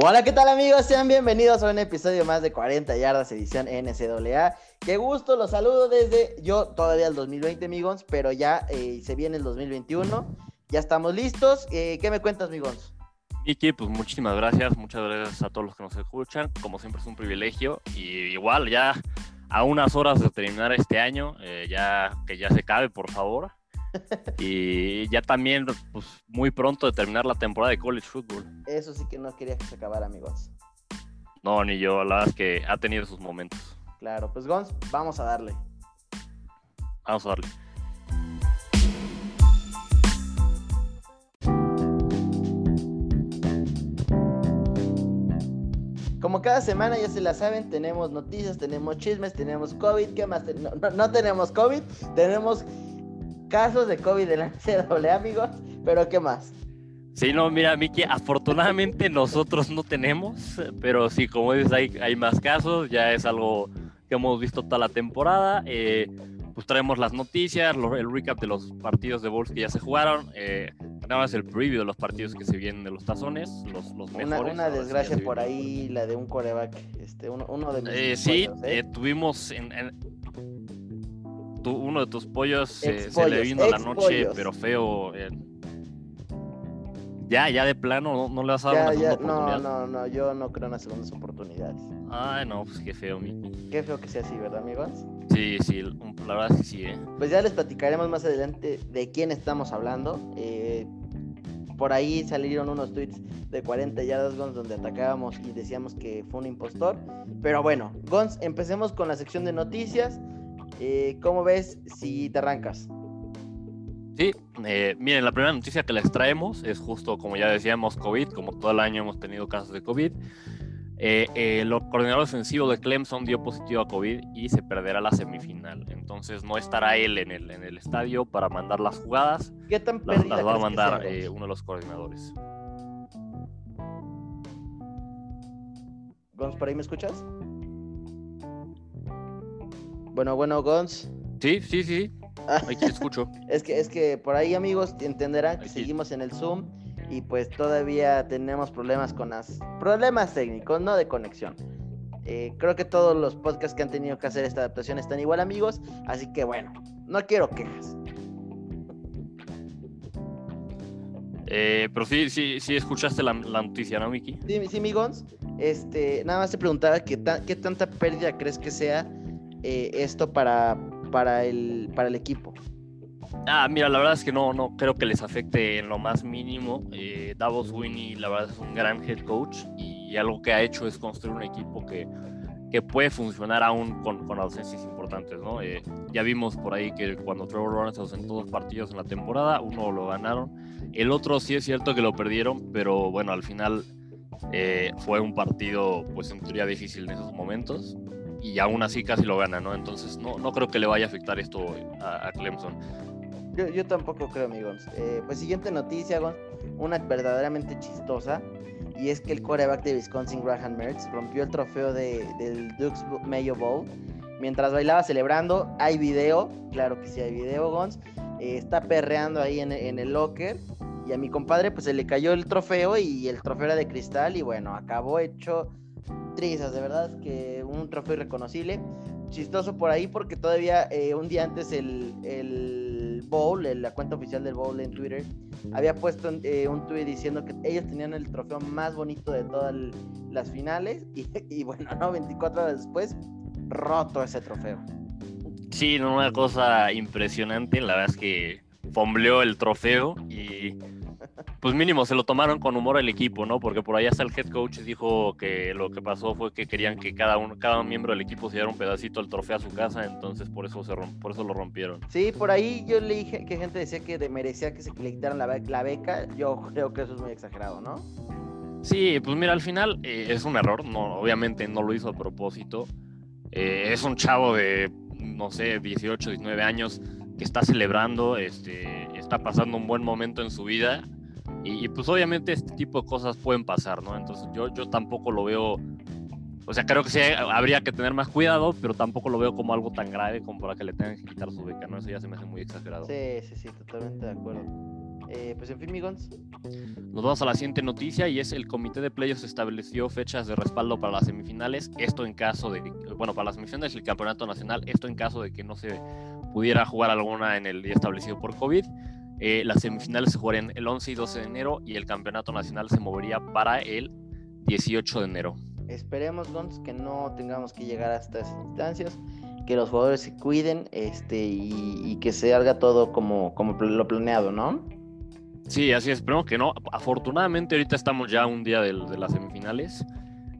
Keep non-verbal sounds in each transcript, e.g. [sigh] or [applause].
Hola, ¿qué tal amigos? Sean bienvenidos a un episodio más de 40 yardas edición NCAA. Qué gusto, los saludo desde yo todavía el 2020, amigos, pero ya eh, se viene el 2021. Ya estamos listos. Eh, ¿Qué me cuentas, amigos? Iki, pues muchísimas gracias, muchas gracias a todos los que nos escuchan. Como siempre es un privilegio y igual ya a unas horas de terminar este año, eh, ya que ya se cabe, por favor. [laughs] y ya también, pues muy pronto de terminar la temporada de college football. Eso sí que no quería que se acabara, amigos. No, ni yo, la verdad es que ha tenido sus momentos. Claro, pues Gons, vamos a darle. Vamos a darle. Como cada semana ya se la saben, tenemos noticias, tenemos chismes, tenemos COVID. ¿Qué más? No, no, no tenemos COVID, tenemos casos de COVID en la [laughs] NCAA, amigos, pero ¿qué más? Sí, no, mira, Miki, afortunadamente nosotros no tenemos, pero sí, como dices, hay, hay más casos, ya es algo que hemos visto toda la temporada. Eh, pues traemos las noticias, el recap de los partidos de Bulls que ya se jugaron. Eh, tenemos el preview de los partidos que se vienen de los tazones, los, los mejores. Una, una desgracia por ahí, la de un coreback, este, uno, uno de mis eh, Sí, ¿eh? tuvimos en, en tu, uno de tus pollos se le vino la noche, pero feo. Ya, ya de plano, no, no le vas a dar ya, una ya, No, no, no, yo no creo en las segundas oportunidades. Ay, no, pues qué feo, Miki. Qué feo que sea así, ¿verdad, amigos? Sí, sí, la verdad es que sí, ¿eh? Pues ya les platicaremos más adelante de quién estamos hablando. Eh, por ahí salieron unos tweets de 40 yardas, Gons, donde atacábamos y decíamos que fue un impostor. Pero bueno, Gons, empecemos con la sección de noticias. Eh, ¿Cómo ves si te arrancas? Sí, eh, miren, la primera noticia que les traemos es justo como ya decíamos, COVID, como todo el año hemos tenido casos de COVID. Eh, eh, el coordinador ofensivo de Clemson dio positivo a COVID y se perderá la semifinal. Entonces no estará él en el, en el estadio para mandar las jugadas. ¿Qué tan las, las va a mandar eh, uno de los coordinadores. Gons, ¿por ahí me escuchas? Bueno, bueno, Gons. Sí, sí, sí. Aquí te escucho. [laughs] es, que, es que por ahí, amigos, entenderán que Aquí. seguimos en el Zoom y pues todavía tenemos problemas con las problemas técnicos, no de conexión. Eh, creo que todos los podcasts que han tenido que hacer esta adaptación están igual, amigos. Así que bueno, no quiero quejas. Eh, pero sí, sí, sí escuchaste la, la noticia, ¿no, Miki? Sí, sí, amigos. Este, nada más te preguntaba qué, ta qué tanta pérdida crees que sea eh, esto para, para, el, para el equipo. Ah, mira, la verdad es que no, no creo que les afecte en lo más mínimo. Eh, Davos Winnie, la verdad, es un gran head coach y algo que ha hecho es construir un equipo que, que puede funcionar aún con, con ausencias importantes, ¿no? Eh, ya vimos por ahí que cuando Trevor Lawrence se ausentó dos partidos en la temporada, uno lo ganaron, el otro sí es cierto que lo perdieron, pero bueno, al final eh, fue un partido, pues en teoría difícil en esos momentos y aún así casi lo gana, ¿no? Entonces no, no creo que le vaya a afectar esto a, Clemson. Yo, yo, tampoco creo, amigos. Eh, pues siguiente noticia, una verdaderamente chistosa. Y es que el quarterback de Wisconsin, Graham Mertz, rompió el trofeo de, del Dukes Mayo Bowl. Mientras bailaba celebrando, hay video, claro que sí hay video, Gons. Eh, está perreando ahí en, el locker. Y a mi compadre, pues se le cayó el trofeo y el trofeo era de cristal. Y bueno, acabó hecho trizas. De verdad que un trofeo irreconocible. Chistoso por ahí porque todavía eh, un día antes el, el Bowl, la cuenta oficial del Bowl en Twitter, había puesto eh, un tweet diciendo que ellos tenían el trofeo más bonito de todas las finales y, [laughs] y, bueno, no, 24 horas después, roto ese trofeo. Sí, una cosa impresionante, la verdad es que fombleó el trofeo y pues mínimo se lo tomaron con humor el equipo, ¿no? Porque por ahí hasta el head coach dijo que lo que pasó fue que querían que cada uno, cada miembro del equipo se diera un pedacito del trofeo a su casa, entonces por eso se romp, por eso lo rompieron. Sí, por ahí yo leí que gente decía que merecía que se le quitaran la, la beca, yo creo que eso es muy exagerado, ¿no? Sí, pues mira, al final eh, es un error, no, obviamente no lo hizo a propósito. Eh, es un chavo de, no sé, 18, 19 años que está celebrando, este, está pasando un buen momento en su vida y, y, pues obviamente este tipo de cosas pueden pasar, ¿no? Entonces yo, yo tampoco lo veo, o sea, creo que sí habría que tener más cuidado, pero tampoco lo veo como algo tan grave como para que le tengan que quitar su beca, ¿no? Eso ya se me hace muy exagerado. Sí, sí, sí, totalmente de acuerdo. Eh, pues en fin, Migons. Nos vamos a la siguiente noticia y es el comité de playoffs estableció fechas de respaldo para las semifinales. Esto en caso de, bueno, para las semifinales del campeonato nacional, esto en caso de que no se pudiera jugar alguna en el día establecido por COVID. Eh, las semifinales se jugarían el 11 y 12 de enero y el campeonato nacional se movería para el 18 de enero. Esperemos, Gons, que no tengamos que llegar a estas instancias, que los jugadores se cuiden este, y, que se haga todo como, como lo planeado, ¿no? Sí, así es, esperemos que no. Afortunadamente ahorita estamos ya un día de, las semifinales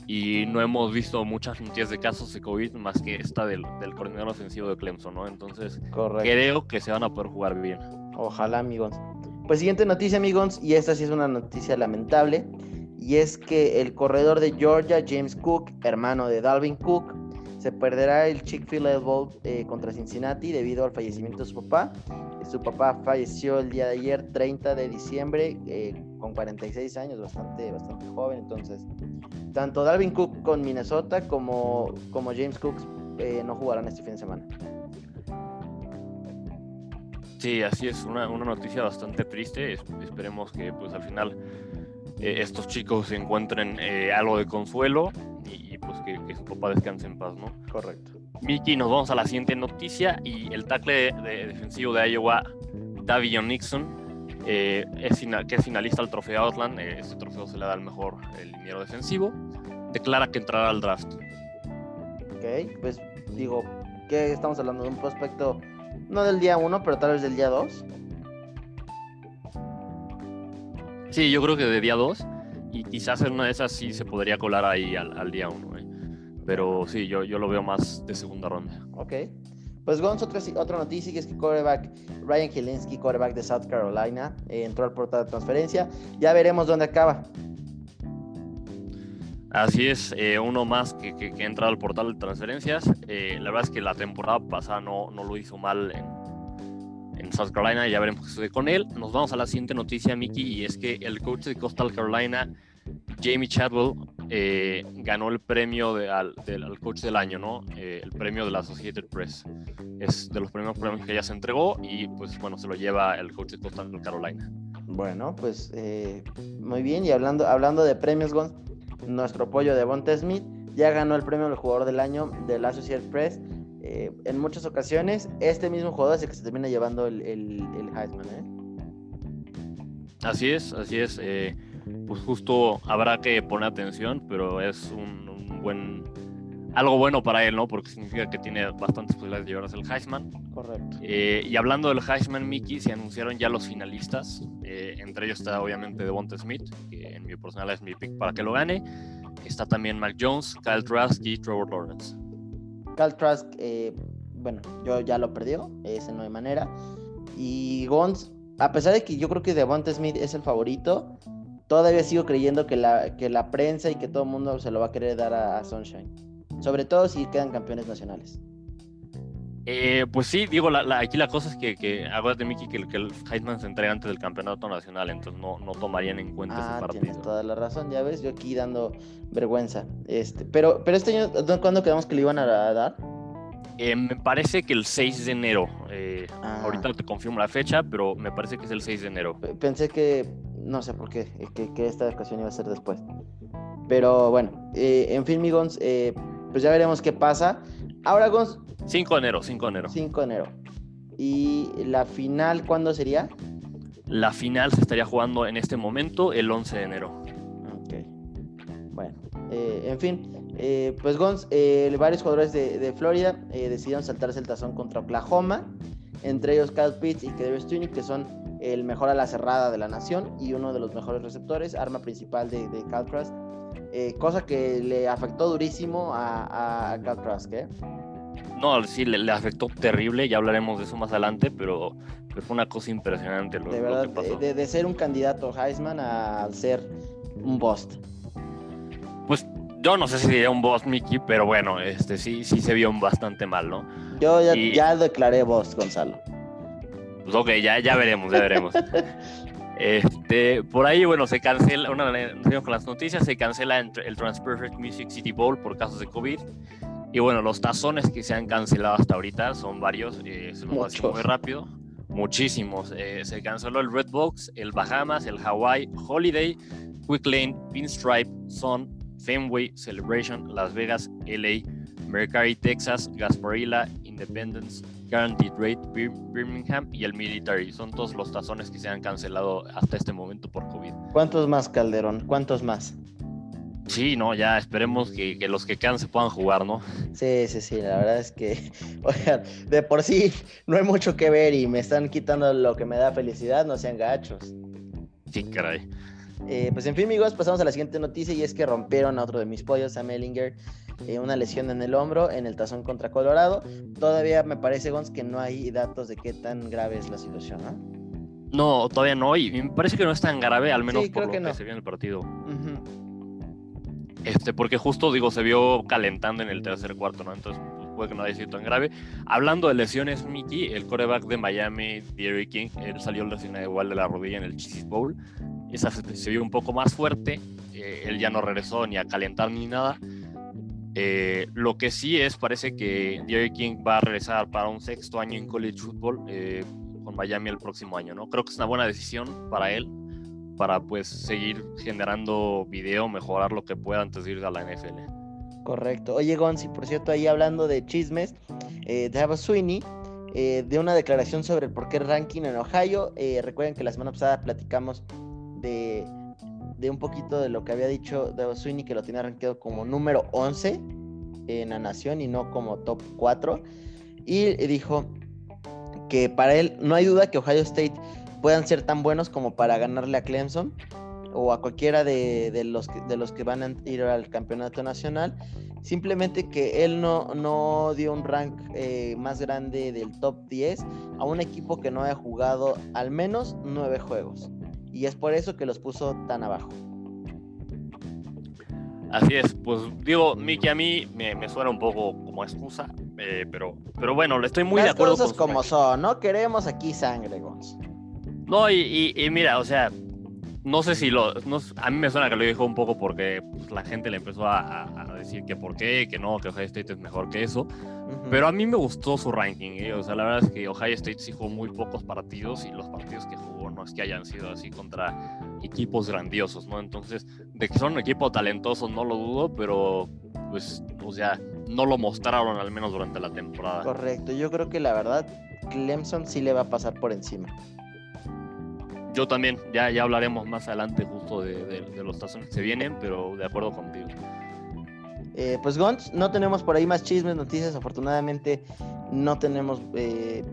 y no hemos visto muchas noticias de casos de COVID más que esta del, del coordinador ofensivo de Clemson, ¿no? Entonces creo que se van a poder jugar bien. Ojalá, amigos. Pues siguiente noticia, amigos, y esta sí es una noticia lamentable y es que el corredor de Georgia, James Cook, hermano de Dalvin Cook, se perderá el Chick-fil-A Bowl eh, contra Cincinnati debido al fallecimiento de su papá. Su papá falleció el día de ayer, 30 de diciembre, eh, con 46 años, bastante, bastante joven. Entonces, tanto Dalvin Cook con Minnesota como, como James Cook eh, no jugarán este fin de semana. Sí, así es, una, una noticia bastante triste. esperemos que pues al final eh, estos chicos encuentren eh, algo de consuelo y, pues que, su papá descanse en paz, ¿no? Correcto. Miki, nos vamos a la siguiente noticia y el tackle de, defensivo de Iowa, Davion Nixon, eh, es que es finalista al trofeo Outland, este trofeo se le da al mejor el liniero defensivo, declara que entrará al draft. Ok, pues digo, que estamos hablando de un prospecto, no del día 1, pero tal vez del día 2. Sí, yo creo que de día 2. Y quizás en una de esas sí se podría colar ahí al, día 1. ¿eh? Pero sí, yo, yo lo veo más de segunda ronda. Ok. Pues Gonz, otra, otra noticia que es que quarterback Ryan Hilinski, quarterback de South Carolina, eh, entró al portal de transferencia. Ya veremos dónde acaba. Así es, eh, uno más que, que, entra al portal de transferencias. la verdad es que la temporada pasada no, no lo hizo mal en, en South Carolina, ya veremos qué sucede con él. Nos vamos a la siguiente noticia, Mickey, y es que el coach de Coastal Carolina, Jamie Chadwell, eh, ganó el premio al, coach del año, ¿no? Eh, el premio de la Associated Press. Es de los primeros premios que ya se entregó y pues bueno, se lo lleva el coach de Coastal Carolina. Bueno, pues eh, muy bien, y hablando, hablando de premios, nuestro pollo de Bonte Smith ya ganó el premio del jugador del año de la Associated Press en muchas ocasiones este mismo jugador es el que se termina llevando el, el, Heisman. ¿eh? Así es, así es. Eh, pues justo habrá que poner atención, pero es un, buen algo bueno para él, ¿no? Porque significa que tiene bastantes posibilidades de llevarse el Heisman. Correcto. y hablando del Heisman, Mickey, se anunciaron ya los finalistas. entre ellos está obviamente Devonta Smith, que en mi personal es mi pick para que lo gane. Está también Mac Jones, Kyle Trask y Trevor Lawrence. Cal Trask, eh, bueno, yo ya lo perdió, ese no hay manera. Y Gons, a pesar de que yo creo que Devonta Smith es el favorito, todavía sigo creyendo que la, que la prensa y que todo el mundo se lo va a querer dar a, Sunshine. Sobre todo si quedan campeones nacionales. Eh, pues sí, digo, aquí la cosa es que, que acuérdate, Miki, que, el Heisman se entrega antes del campeonato nacional, entonces no, no tomarían en cuenta ese ah, partido. Tienes toda la razón, ya ves, yo aquí dando vergüenza. Este, pero, pero este año, ¿cuándo quedamos que le iban a dar? Eh, me parece que el 6 de enero. Eh, ah. Ahorita te confirmo la fecha, pero me parece que es el 6 de enero. Pensé que, no sé por qué, que, que esta ocasión iba a ser después. Pero bueno, en fin, Migons, pues ya veremos qué pasa. Ahora, Gons, 5 de enero, 5 de enero. 5 de enero. ¿Y la final cuándo sería? La final se estaría jugando en este momento el 11 de enero. Ok. Bueno, eh, en fin, eh, pues Gons, eh, varios jugadores de, Florida decidieron saltarse el tazón contra Oklahoma, entre ellos Kyle Pitts y Kedrius Tunic, que son el mejor a la cerrada de la nación y uno de los mejores receptores, arma principal de, de Trask. cosa que le afectó durísimo a, a ¿eh? No, sí, le, afectó terrible, ya hablaremos de eso más adelante, pero, fue una cosa impresionante lo, de verdad, que pasó. De, ser un candidato Heisman a ser un boss. Pues yo no sé si sería un boss, Mickey, pero bueno, este sí, sí se vio bastante mal, ¿no? Yo ya, declaré boss, Gonzalo. Pues ok, ya, ya veremos, ya veremos. Este, por ahí, bueno, se cancela, una con las noticias, se cancela el Transperfect Music City Bowl por casos de COVID. Y bueno, los tazones que se han cancelado hasta ahorita son varios, eh, se los muy rápido. Muchísimos. Eh, se canceló el Red Box, el Bahamas, el Hawaii, Holiday, Quick Lane, Pinstripe, Sun, Fenway, Celebration, Las Vegas, LA, Mercari, Texas, Gasparilla, Independence, Guaranteed Rate, Birmingham y el Military. Son todos los tazones que se han cancelado hasta este momento por COVID. ¿Cuántos más, Calderón? ¿Cuántos más? Sí, no, ya esperemos que, los que quedan se puedan jugar, ¿no? Sí, sí, sí, la verdad es que, [laughs] oigan, de por sí no hay mucho que ver y me están quitando lo que me da felicidad, no sean gachos. Sí, caray. Eh, pues en fin, amigos, pasamos a la siguiente noticia y es que rompieron a otro de mis pollos, a Mellinger, eh, una lesión en el hombro en el tazón contra Colorado. Todavía me parece, Gons, que no hay datos de qué tan grave es la situación, ¿no? No, todavía no, y me parece que no es tan grave, al menos por lo que, se vio en el partido. Este, porque justo digo, se vio calentando en el tercer cuarto, ¿no? Entonces puede que no haya sido tan grave. Hablando de lesiones, Mickey, el coreback de Miami, Derry King, él salió lesionado igual de la rodilla en el Cheese Bowl. Esa se vio un poco más fuerte. Eh, él ya no regresó ni a calentar ni nada. Eh, lo que sí es, parece que Derry King va a regresar para un sexto año en college football eh, con Miami el próximo año, ¿no? Creo que es una buena decisión para él para pues seguir generando video, mejorar lo que pueda antes de ir a la NFL. Correcto. Oye, Gonzi, por cierto, ahí hablando de chismes, eh, Travis Sweeney eh, de una declaración sobre el por qué ranking en Ohio. Eh, recuerden que la semana pasada platicamos de, de, un poquito de lo que había dicho Travis Sweeney, que lo tenía rankeado como número 11 en la nación y no como top 4. Y dijo que para él no hay duda que Ohio State puedan ser tan buenos como para ganarle a Clemson o a cualquiera de, los, que, de los que van a ir al campeonato nacional. Simplemente que él no, no dio un rank eh, más grande del top 10 a un equipo que no haya jugado al menos nueve juegos. Y es por eso que los puso tan abajo. Así es, pues digo, Miki, a mí me, suena un poco como excusa, eh, pero, pero bueno, le estoy muy de acuerdo. Las cosas como son, no queremos aquí sangre, Gonz. No, y, mira, o sea, no sé si lo. a mí me suena que lo dijo un poco porque pues, la gente le empezó a, decir que por qué, que no, que Ohio State es mejor que eso. Pero a mí me gustó su ranking. ¿eh? O sea, la verdad es que Ohio State sí jugó muy pocos partidos y los partidos que jugó no es que hayan sido así contra equipos grandiosos, ¿no? Entonces, de que son un equipo talentoso no lo dudo, pero pues, o sea, no lo mostraron al menos durante la temporada. Correcto, yo creo que la verdad Clemson sí le va a pasar por encima. Yo también, ya, ya hablaremos más adelante justo de, los tazones que se vienen, pero de acuerdo contigo. Eh, pues Gons, no tenemos por ahí más chismes, noticias, afortunadamente no tenemos eh,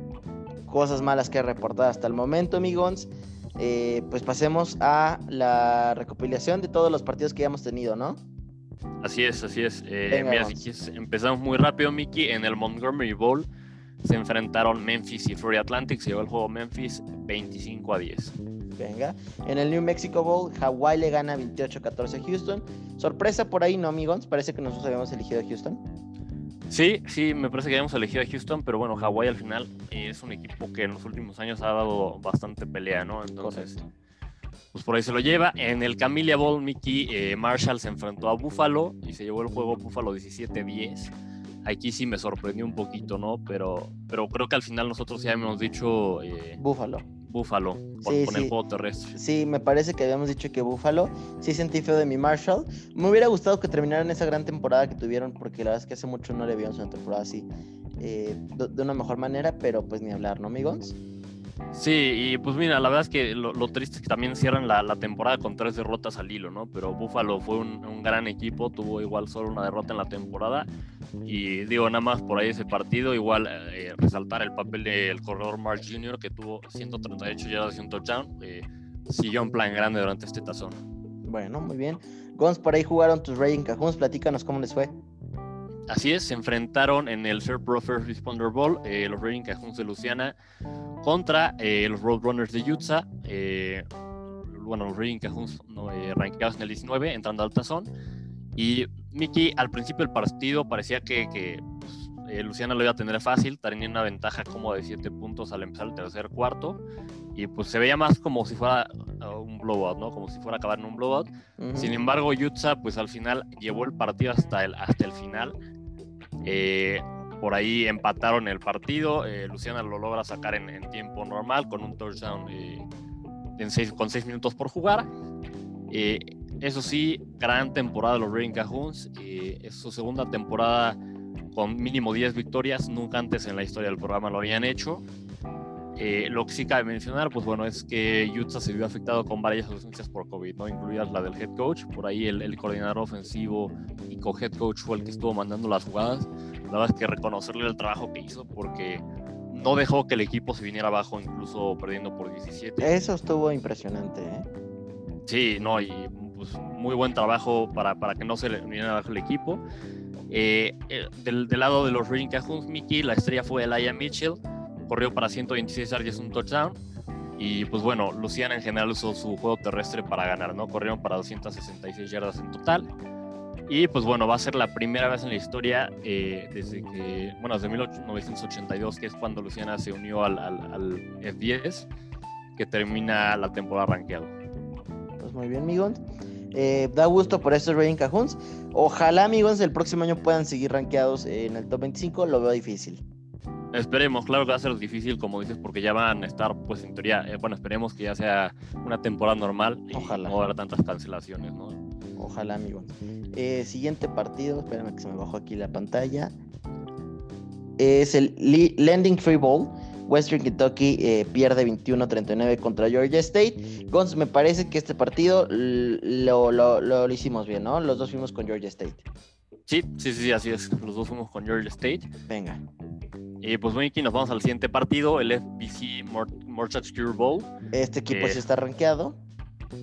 cosas malas que reportar hasta el momento, amigos. Eh, pues pasemos a la recopilación de todos los partidos que ya hemos tenido, ¿no? Así es, así es. mira, empezamos muy rápido, Mickey, en el Montgomery Bowl se enfrentaron Memphis y Florida Atlantic. Se llevó el juego Memphis 25 a 10. Venga. En el New Mexico Bowl, Hawaii le gana 28-14 a Houston. Sorpresa por ahí, ¿no, amigos? Parece que nosotros habíamos elegido a Houston. Sí, sí, me parece que habíamos elegido a Houston, pero bueno, Hawaii al final es un equipo que en los últimos años ha dado bastante pelea, ¿no? Entonces, pues por ahí se lo lleva. En el Camellia Bowl, Mickey eh, Marshall se enfrentó a Buffalo y se llevó el juego Buffalo 17-10 aquí sí me sorprendió un poquito, ¿no? Pero, pero creo que al final nosotros ya hemos dicho... Eh, Búfalo. Búfalo, por, el juego terrestre. Sí, me parece que habíamos dicho que Búfalo. Sí sentí feo de mi Marshall. Me hubiera gustado que terminaran esa gran temporada que tuvieron, porque la verdad es que hace mucho no le vimos una temporada así eh, de, una mejor manera, pero pues ni hablar, ¿no, amigos? Sí, y pues mira, la verdad es que lo, triste es que también cierran la, temporada con tres derrotas al hilo, ¿no? Pero Buffalo fue un, gran equipo, tuvo igual solo una derrota en la temporada. Y digo, nada más por ahí ese partido, igual eh, resaltar el papel del corredor Mark Jr., que tuvo 138 yardas y un touchdown. Eh, siguió en plan grande durante este tazón. Bueno, muy bien. Gons, por ahí jugaron tus Raging Cajuns, platícanos cómo les fue. Así es, se enfrentaron en el Fair Pro First Responder Bowl eh, los Raging Cajuns de Luciana contra eh, los Roadrunners de Utah. Eh, bueno, los Raging Cajuns no, rankeados en el 19, entrando al tazón. Y Mickey, al principio del partido parecía que, que pues, Luciana lo iba a tener fácil, tenía una ventaja como de 7 puntos al empezar el tercer cuarto. Y pues se veía más como si fuera uh, un blowout, ¿no? Como si fuera a acabar en un blowout. Sin embargo, Utah, pues al final llevó el partido hasta el, hasta el final eh, por ahí empataron el partido. Eh, Luciana lo logra sacar en, tiempo normal con un touchdown con seis minutos por jugar. eso sí, gran temporada de los Rain Cajuns. es su segunda temporada con mínimo 10 victorias. Nunca antes en la historia del programa lo habían hecho. Eh, lo que sí cabe mencionar, pues bueno, es que Utah se vio afectado con varias ausencias por COVID, ¿no? Incluidas la del head coach. Por ahí el, coordinador ofensivo y co-head coach fue el que estuvo mandando las jugadas. La verdad es que reconocerle el trabajo que hizo porque no dejó que el equipo se viniera abajo, incluso perdiendo por 17. Eso estuvo impresionante, ¿eh? Sí, no, y pues muy buen trabajo para, para que no se le viniera abajo el equipo. Eh, eh, del, del, lado de los Reading Cajuns, Mickey, la estrella fue Elijah Mitchell corrió para 126 yardas, un touchdown. Y pues bueno, Luciana en general usó su juego terrestre para ganar, ¿no? Corrieron para 266 yardas en total. Y pues bueno, va a ser la primera vez en la historia eh, desde que, bueno, desde 1982, que es cuando Luciana se unió al, al, F10, que termina la temporada rankeado. Pues muy bien, amigos. Eh, da gusto por estos Rain Cajuns. Ojalá, amigos, el próximo año puedan seguir rankeados en el top 25. Lo veo difícil. Esperemos, claro que va a ser difícil, como dices, porque ya van a estar, pues en teoría, eh, bueno, esperemos que ya sea una temporada normal y Ojalá. no habrá tantas cancelaciones, ¿no? Ojalá, amigo. Eh, siguiente partido, espérame que se me bajó aquí la pantalla. Es el Landing Free Bowl. Western Kentucky eh, pierde 21-39 contra Georgia State. Gons, me parece que este partido lo, lo, lo, hicimos bien, ¿no? Los dos fuimos con Georgia State. Sí, sí, sí, así es. Los dos fuimos con Georgia State. Venga. Y pues aquí nos vamos al siguiente partido, el FBC Mortgage Bowl. Este equipo sí está rankeado.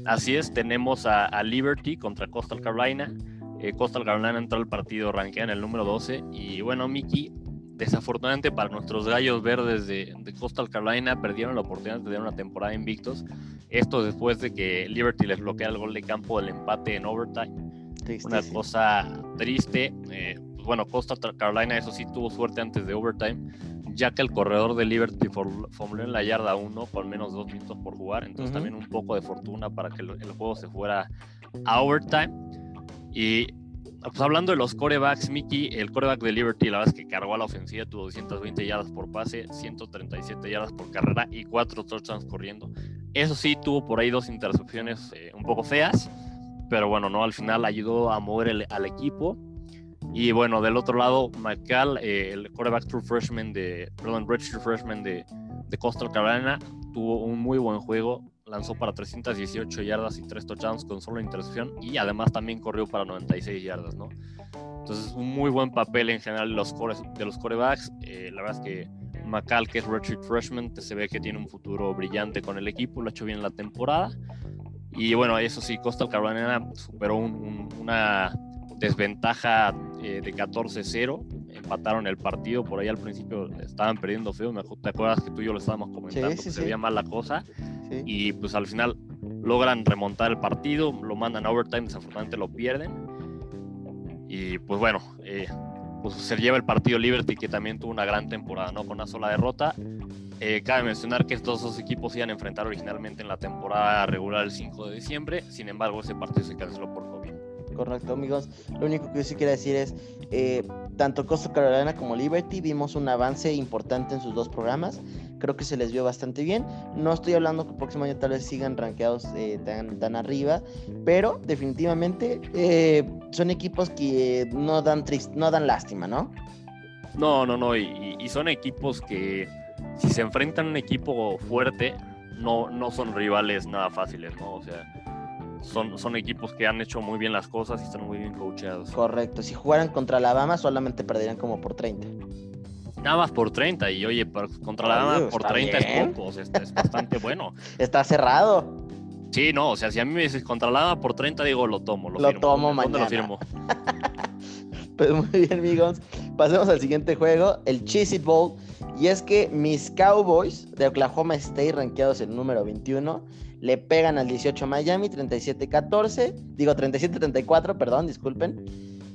Así es, tenemos a, Liberty contra Coastal Carolina. Eh, Coastal Carolina entró al partido rankeado en el número 12. Y bueno, Mickey, desafortunadamente para nuestros gallos verdes de, Coastal Carolina, perdieron la oportunidad de tener una temporada invictos. Esto después de que Liberty les bloquea el gol de campo del empate en overtime. una cosa triste. Eh, pues, bueno, Costa Carolina, eso sí, tuvo suerte antes de overtime, ya que el corredor de Liberty formuló en la yarda 1 con menos dos minutos por jugar, entonces también un poco de fortuna para que el, juego se fuera a overtime. Y pues hablando de los corebacks, Mickey, el coreback de Liberty, la verdad es que cargó a la ofensiva, tuvo 220 yardas por pase, 137 yardas por carrera y 4 touchdowns corriendo. Eso sí, tuvo por ahí dos intercepciones eh, un poco feas, pero bueno, no, al final ayudó a mover al equipo y bueno, del otro lado, McCall, eh, el quarterback true freshman de, perdón, redshirt freshman de, de Coastal Carolina, tuvo un muy buen juego, lanzó para 318 yardas y 3 touchdowns con solo intercepción y además también corrió para 96 yardas, ¿no? Entonces, un muy buen papel en general de los, core, de los quarterbacks. Eh, la verdad es que McCall, que es redshirt freshman, se ve que tiene un futuro brillante con el equipo, lo ha hecho bien en la temporada. Y bueno, eso sí, Coastal Carolina superó una desventaja eh, de 14-0, empataron el partido, por ahí al principio estaban perdiendo feo, ¿te acuerdas que tú y yo lo estábamos comentando? que se veía mal la cosa, y pues al final logran remontar el partido, lo mandan a overtime, desafortunadamente lo pierden, y pues bueno, eh, pues se lleva el partido Liberty, que también tuvo una gran temporada, ¿no? Con una sola derrota. Eh, cabe mencionar que estos dos equipos iban a enfrentar originalmente en la temporada regular el 5 de diciembre, sin embargo ese partido se canceló por COVID. Correcto, amigos. Lo único que yo sí quiero decir es, eh, tanto Costa Carolina como Liberty vimos un avance importante en sus dos programas. Creo que se les vio bastante bien. No estoy hablando que el próximo año tal vez sigan rankeados eh, tan, tan arriba, pero definitivamente eh, son equipos que no dan, no dan lástima, ¿no? No, no, no. Y, y, son equipos que si se enfrentan a un equipo fuerte, no, no son rivales nada fáciles, ¿no? O sea son, son equipos que han hecho muy bien las cosas y están muy bien coacheados. Correcto, si jugaran contra Alabama solamente perderían como por 30. Nada más por 30 y oye, contra Alabama por 30 es poco, o sea, es bastante bueno. [laughs] Está cerrado. Sí, no, o sea, si a mí me dices contra Alabama por 30, digo, lo tomo. Lo, lo tomo mañana. lo firmo? [laughs] pues muy bien, amigos. Pasemos al siguiente juego, el Cheez It Bowl. Y es que mis Cowboys de Oklahoma State, rankeados en el número 21, le pegan al 18 Miami, 37-14, digo 37-34, perdón, disculpen.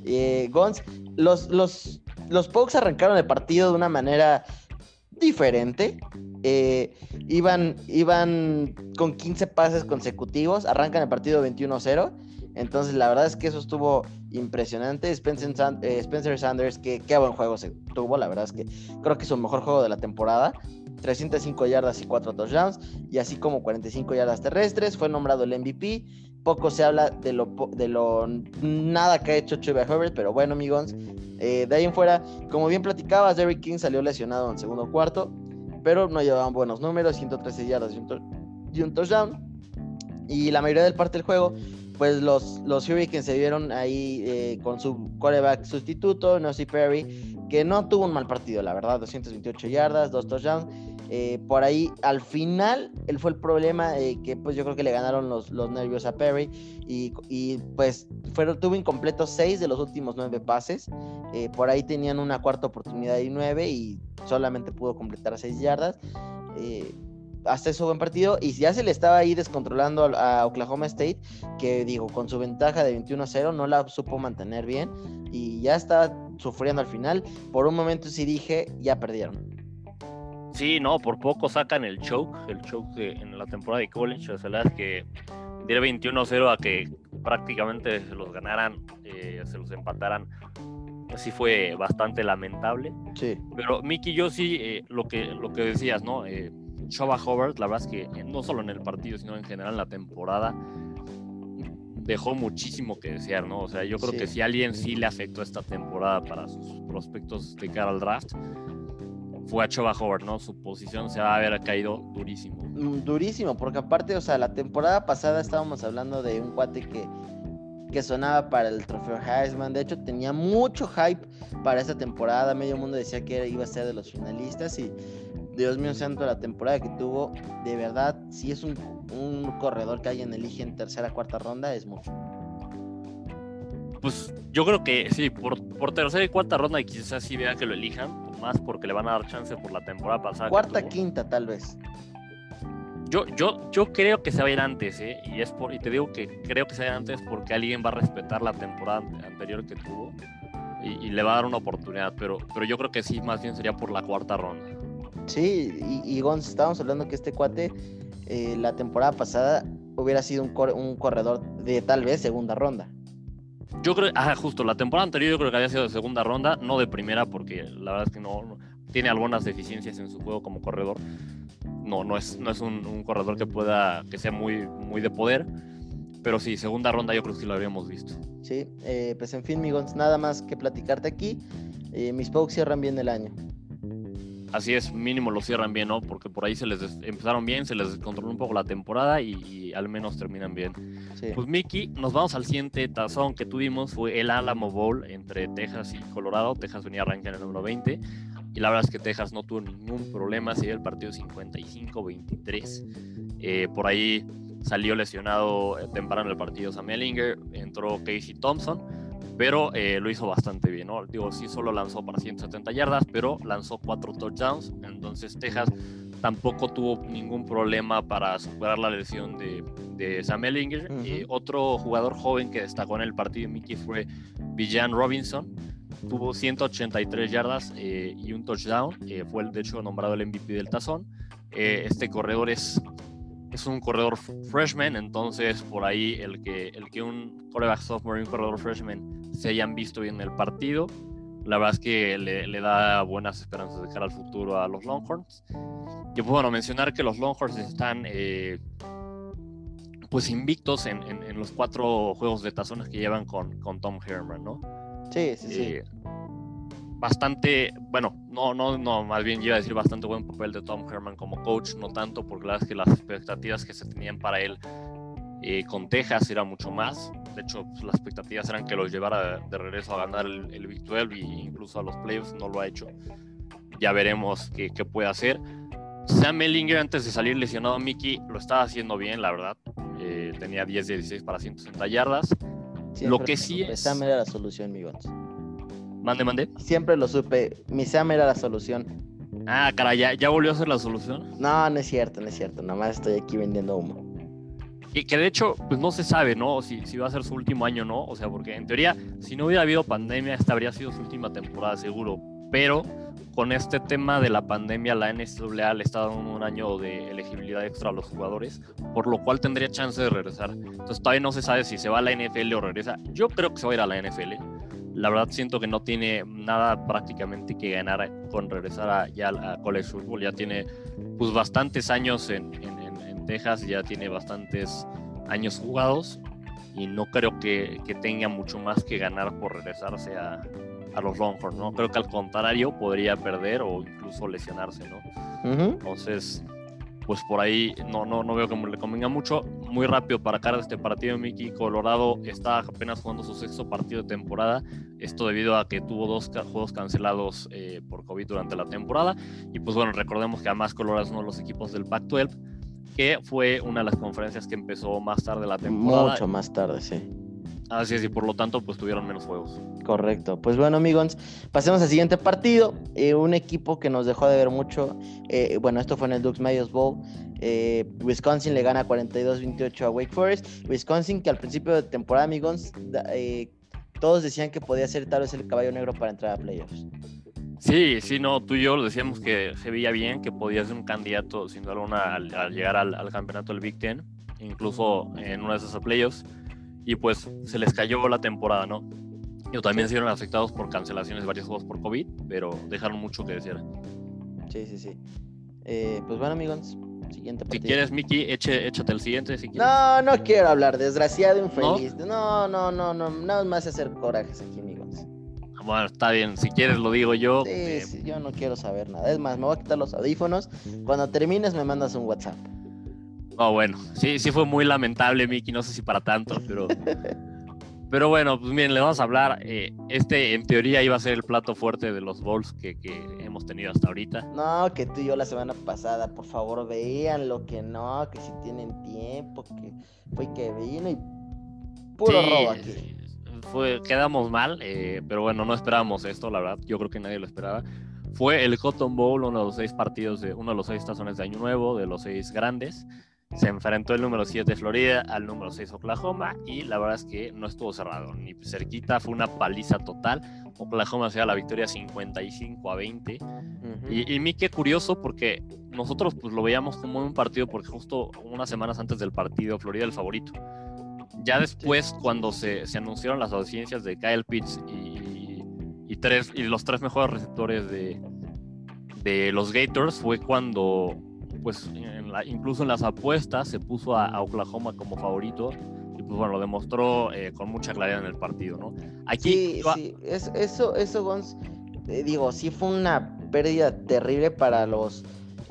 Eh, Gons, los, los, los Pokes arrancaron el partido de una manera diferente. Eh, iban, iban con 15 pases consecutivos, arrancan el partido 21-0. Entonces, la verdad es que eso estuvo impresionante. Spencer, eh, Spencer Sanders, que qué buen juego se tuvo, la verdad es que creo que es su mejor juego de la temporada. 305 yardas y 4 touchdowns, y así como 45 yardas terrestres. Fue nombrado el MVP. Poco se habla de lo, de lo nada que ha hecho Chuba Herbert, pero bueno, amigos. Eh, de ahí en fuera, como bien platicabas, Derrick King salió lesionado en segundo cuarto, pero no llevaban buenos números: 113 yardas y un, y touchdown. Y la mayoría del parte del juego pues los, los Hurricanes se vieron ahí eh, con su quarterback sustituto, Nosy Perry, que no tuvo un mal partido, la verdad, 228 yardas, dos touchdowns. Eh, por ahí, al final, él fue el problema eh, que pues yo creo que le ganaron los, los nervios a Perry y, y pues tuvo incompletos seis de los últimos nueve pases. por ahí tenían una cuarta oportunidad y nueve y solamente pudo completar seis yardas hasta ese buen partido y ya se le estaba ahí descontrolando a, Oklahoma State, que digo, con su ventaja de 21 a 0 no la supo mantener bien y ya estaba sufriendo al final. Por un momento sí dije, ya perdieron. Sí, no, por poco sacan el choke, el choke en la temporada de college, o sea, la es que de 21 a 0 a que prácticamente se los ganaran, eh, se los empataran sí fue bastante lamentable. Sí. Pero Mickey, yo sí, eh, lo, que, lo que decías, ¿no? Eh, Shoba Hobart, la verdad es que eh, no solo en el partido, sino en general en la temporada, dejó muchísimo que desear, ¿no? O sea, yo creo que si alguien sí le afectó esta temporada para sus prospectos de cara al draft, fue a Choba Hobart, ¿no? Su posición se va a haber caído durísimo. Mm, durísimo, porque aparte, o sea, la temporada pasada estábamos hablando de un cuate que, que sonaba para el trofeo Heisman. De hecho, tenía mucho hype para esta temporada. Medio mundo decía que iba a ser de los finalistas y Dios mío santo, la temporada que tuvo, de verdad, si es un, corredor que alguien elige en tercera, cuarta ronda, es mucho. Pues yo creo que sí, por, por tercera y cuarta ronda, y quizás sí vea que lo elijan, más porque le van a dar chance por la temporada pasada. Cuarta, quinta, tal vez. Yo, yo, yo creo que se va a ir antes, ¿eh? Y, es por, y te digo que creo que se va a ir antes porque alguien va a respetar la temporada anterior que tuvo y, le va a dar una oportunidad, pero, pero yo creo que sí, más bien sería por la cuarta ronda. Sí, y, y Gonz, estábamos hablando que este cuate eh, la temporada pasada hubiera sido un, un, corredor de tal vez segunda ronda. Yo creo, ajá, justo, la temporada anterior yo creo que había sido de segunda ronda, no de primera, porque la verdad es que no, tiene algunas deficiencias en su juego como corredor. No, no es, no es un, corredor que pueda, que sea muy, muy de poder, pero sí, segunda ronda yo creo que sí lo habíamos visto. Sí, eh, pues en fin, mi Gonz, nada más que platicarte aquí. Eh, mis Pokes cierran bien el año así es, mínimo lo cierran bien, ¿no? Porque por ahí se les empezaron bien, se les descontroló un poco la temporada y, al menos terminan bien. Pues Mickey, nos vamos al siguiente tazón que tuvimos, fue el Alamo Bowl entre Texas y Colorado. Texas venía a arrancar en el número 20 y la verdad es que Texas no tuvo ningún problema, se dio el partido 55-23. Eh, por ahí salió lesionado eh, temprano el partido Sam Ellinger, entró Casey Thompson pero eh, lo hizo bastante bien, ¿no? Digo, sí solo lanzó para 170 yardas, pero lanzó cuatro touchdowns, entonces Texas tampoco tuvo ningún problema para superar la lesión de, de Sam Ellinger. y otro jugador joven que destacó en el partido de Mickey fue Villan Robinson, tuvo 183 yardas eh, y un touchdown, eh, fue de hecho nombrado el MVP del tazón. este corredor es es un corredor freshman, entonces por ahí el que, el que un quarterback sophomore y un corredor freshman se hayan visto bien en el partido, la verdad es que le, da buenas esperanzas de cara al futuro a los Longhorns. Y pues bueno, mencionar que los Longhorns están eh, pues invictos en, en, los cuatro juegos de tazones que llevan con, con Tom Herman, ¿no? Sí, sí, sí. Eh, bastante, bueno, no, no, no, más bien iba a decir bastante buen papel de Tom Herman como coach, no tanto porque la verdad es que las expectativas que se tenían para él eh, con Texas era mucho más. De hecho, pues, las expectativas eran que los llevara de, regreso a ganar el, Big 12 e incluso a los playoffs, no lo ha hecho. Ya veremos qué, qué puede hacer. Sam Mellinger antes de salir lesionado Mickey lo estaba haciendo bien, la verdad. Eh, tenía 10 de 16 para 160 yardas. Lo que sí es... Sam era la solución, mi Mande, mande. Siempre lo supe. Mi Sam era la solución. Ah, cara, ¿ya, volvió a ser la solución? No, no es cierto, no es cierto. Nada más estoy aquí vendiendo humo. Y que de hecho, pues no se sabe, ¿no? Si, si va a ser su último año no. O sea, porque en teoría, si no hubiera habido pandemia, esta habría sido su última temporada, seguro. Pero con este tema de la pandemia, la NCAA le está dando un año de elegibilidad extra a los jugadores, por lo cual tendría chance de regresar. Entonces todavía no se sabe si se va a la NFL o regresa. Yo creo que se va a ir a la NFL. La verdad siento que no tiene nada prácticamente que ganar con regresar a, ya college football. Ya tiene pues bastantes años en, en, en Texas, ya tiene bastantes años jugados y no creo que, que tenga mucho más que ganar por regresarse a, a los Longhorns, ¿no? Creo que al contrario podría perder o incluso lesionarse, ¿no? Entonces, pues por ahí no, no, no veo que le convenga mucho. Muy rápido para cara de este partido, Mickey. Colorado está apenas jugando su sexto partido de temporada. Esto debido a que tuvo dos juegos cancelados eh, por COVID durante la temporada. Y pues bueno, recordemos que además Colorado es uno de los equipos del Pac-12, que fue una de las conferencias que empezó más tarde la temporada. Mucho más tarde, sí. Así es, y por lo tanto, pues tuvieron menos juegos. Correcto. Pues bueno, amigos, pasemos al siguiente partido. Eh, un equipo que nos dejó de ver mucho. Eh, bueno, esto fue en el Dukes Mayos Bowl. Eh, Wisconsin le gana 42-28 a Wake Forest. Wisconsin, que al principio de temporada, amigos, todos decían que podía ser tal vez el caballo negro para entrar a playoffs. Sí, sí, no, tú y yo decíamos que se veía bien, que podía ser un candidato, sin duda alguna, al, llegar al, al, campeonato del Big Ten, incluso en una de esas playoffs y pues se les cayó la temporada, ¿no? Y también se vieron afectados por cancelaciones de varios juegos por COVID, pero dejaron mucho que decir. Sí, sí, sí. Eh, pues bueno, amigos, siguiente partido. Si quieres, Miki, eche, échate el siguiente. Si no, no quiero hablar, desgraciado, infeliz. No, no, no, no, nada más hacer corajes aquí, amigos. Bueno, está bien, si quieres lo digo yo. Sí, eh, sí, yo no quiero saber nada. Es más, me voy a quitar los audífonos. Cuando termines me mandas un WhatsApp. Oh, bueno, sí, sí fue muy lamentable, Miki, no sé si para tanto, pero... Pero bueno, pues miren, le vamos a hablar. Eh, este, en teoría, iba a ser el plato fuerte de los bowls que, que, hemos tenido hasta ahorita. No, que tú y yo la semana pasada, por favor, vean lo que no, que si tienen tiempo, que fue que vino y puro robo aquí. Fue, quedamos mal, eh, pero bueno, no esperábamos esto, la verdad. Yo creo que nadie lo esperaba. Fue el Cotton Bowl, uno de los seis partidos, de uno de los seis tazones de Año Nuevo, de los seis grandes se enfrentó el número 7 Florida al número 6 Oklahoma y la verdad es que no estuvo cerrado, ni cerquita, fue una paliza total. Oklahoma se da la victoria 55 a 20. y, y mí qué curioso porque nosotros pues lo veíamos como un partido porque justo unas semanas antes del partido Florida el favorito. Ya después cuando se, se anunciaron las audiencias de Kyle Pitts y, y, tres, y los tres mejores receptores de, de los Gators fue cuando pues incluso en las apuestas se puso a, Oklahoma como favorito y pues bueno, lo demostró eh, con mucha claridad en el partido, ¿no? Aquí sí, sí. eso, eso, Gons, eh, digo, sí fue una pérdida terrible para los,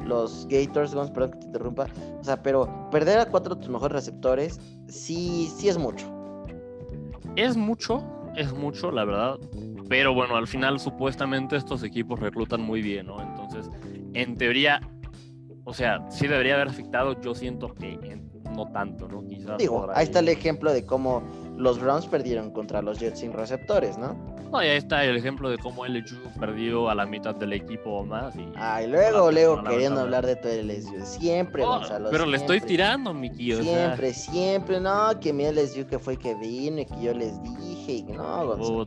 los Gators, Gons, perdón que te interrumpa, o sea, pero perder a cuatro de tus mejores receptores, sí, sí es mucho. Es mucho, es mucho, la verdad, pero bueno, al final supuestamente estos equipos reclutan muy bien, ¿no? Entonces, en teoría, o sea, sí debería haber afectado, yo siento que no tanto, ¿no? Quizás. Digo, ahí está el ejemplo de cómo los Browns perdieron contra los Jets sin receptores, ¿no? No, y ahí está el ejemplo de cómo LSU perdió a la mitad del equipo o más. Y ah, luego, luego queriendo hablar de tu LSU. Siempre, Gonzalo. Pero le estoy tirando, mi tío. Siempre, siempre. No, que mi LSU que fue que vino y que yo les dije. Y no, Gonzalo.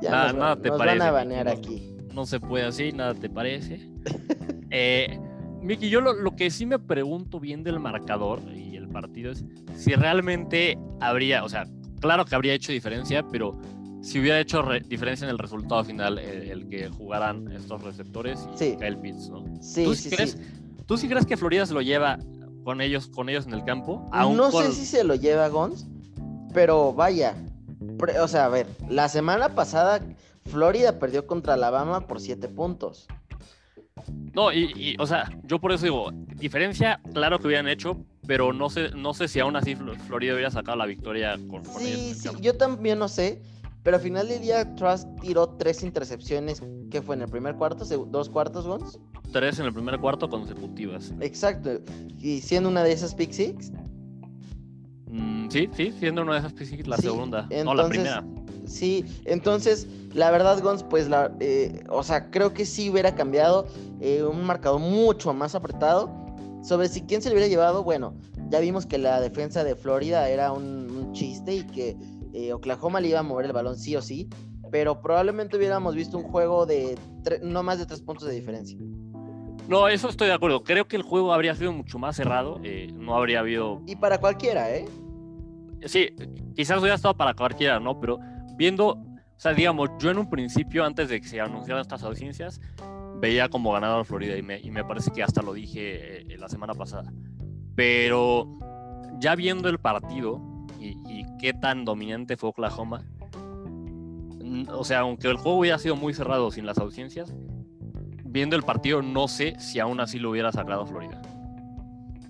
Ya nada, nada te parece. van a banear aquí. No se puede así, nada te parece. [laughs] eh Miki, yo lo, que sí me pregunto bien del marcador y el partido es si realmente habría, o sea, claro que habría hecho diferencia, pero si hubiera hecho diferencia en el resultado final el, que jugaran estos receptores y sí. Kyle Pitts, ¿no? Sí, ¿Tú sí, crees, ¿Tú sí crees que Florida se lo lleva con ellos, con ellos en el campo? no sé si se lo lleva Gons, pero vaya, o sea, a ver, la semana pasada Florida perdió contra Alabama por 7 puntos. No, y, o sea, yo por eso digo, diferencia, claro que hubieran hecho, pero no sé, no sé si aún así Florida hubiera sacado la victoria con, Sí, sí, yo también no sé, pero al final del día Trust tiró tres intercepciones, que fue en el primer cuarto, dos cuartos, Gons. Tres en el primer cuarto consecutivas. Exacto, y siendo una de esas pick six. Mm, sí, sí, siendo una de esas pick six, la segunda, no la primera. Sí, entonces, la verdad, Gons, pues, la, eh, o sea, creo que sí hubiera cambiado eh, un marcador mucho más apretado. Sobre si quién se le hubiera llevado, bueno, ya vimos que la defensa de Florida era un, chiste y que eh, Oklahoma le iba a mover el balón sí o sí. pero probablemente hubiéramos visto un juego de no más de tres puntos de diferencia. No, eso estoy de acuerdo. Creo que el juego habría sido mucho más cerrado. Eh, no habría habido. Y para cualquiera, ¿eh? Sí, quizás hubiera estado para cualquiera, ¿no? Pero viendo, o sea, digamos, yo en un principio, antes de que se anunciaran estas audiencias, veía como ganador Florida y me, y me parece que hasta lo dije eh, la semana pasada. Pero ya viendo el partido y, y qué tan dominante fue Oklahoma, o sea, aunque el juego hubiera sido muy cerrado sin las audiencias, viendo el partido no sé si aún así lo hubiera sacado Florida.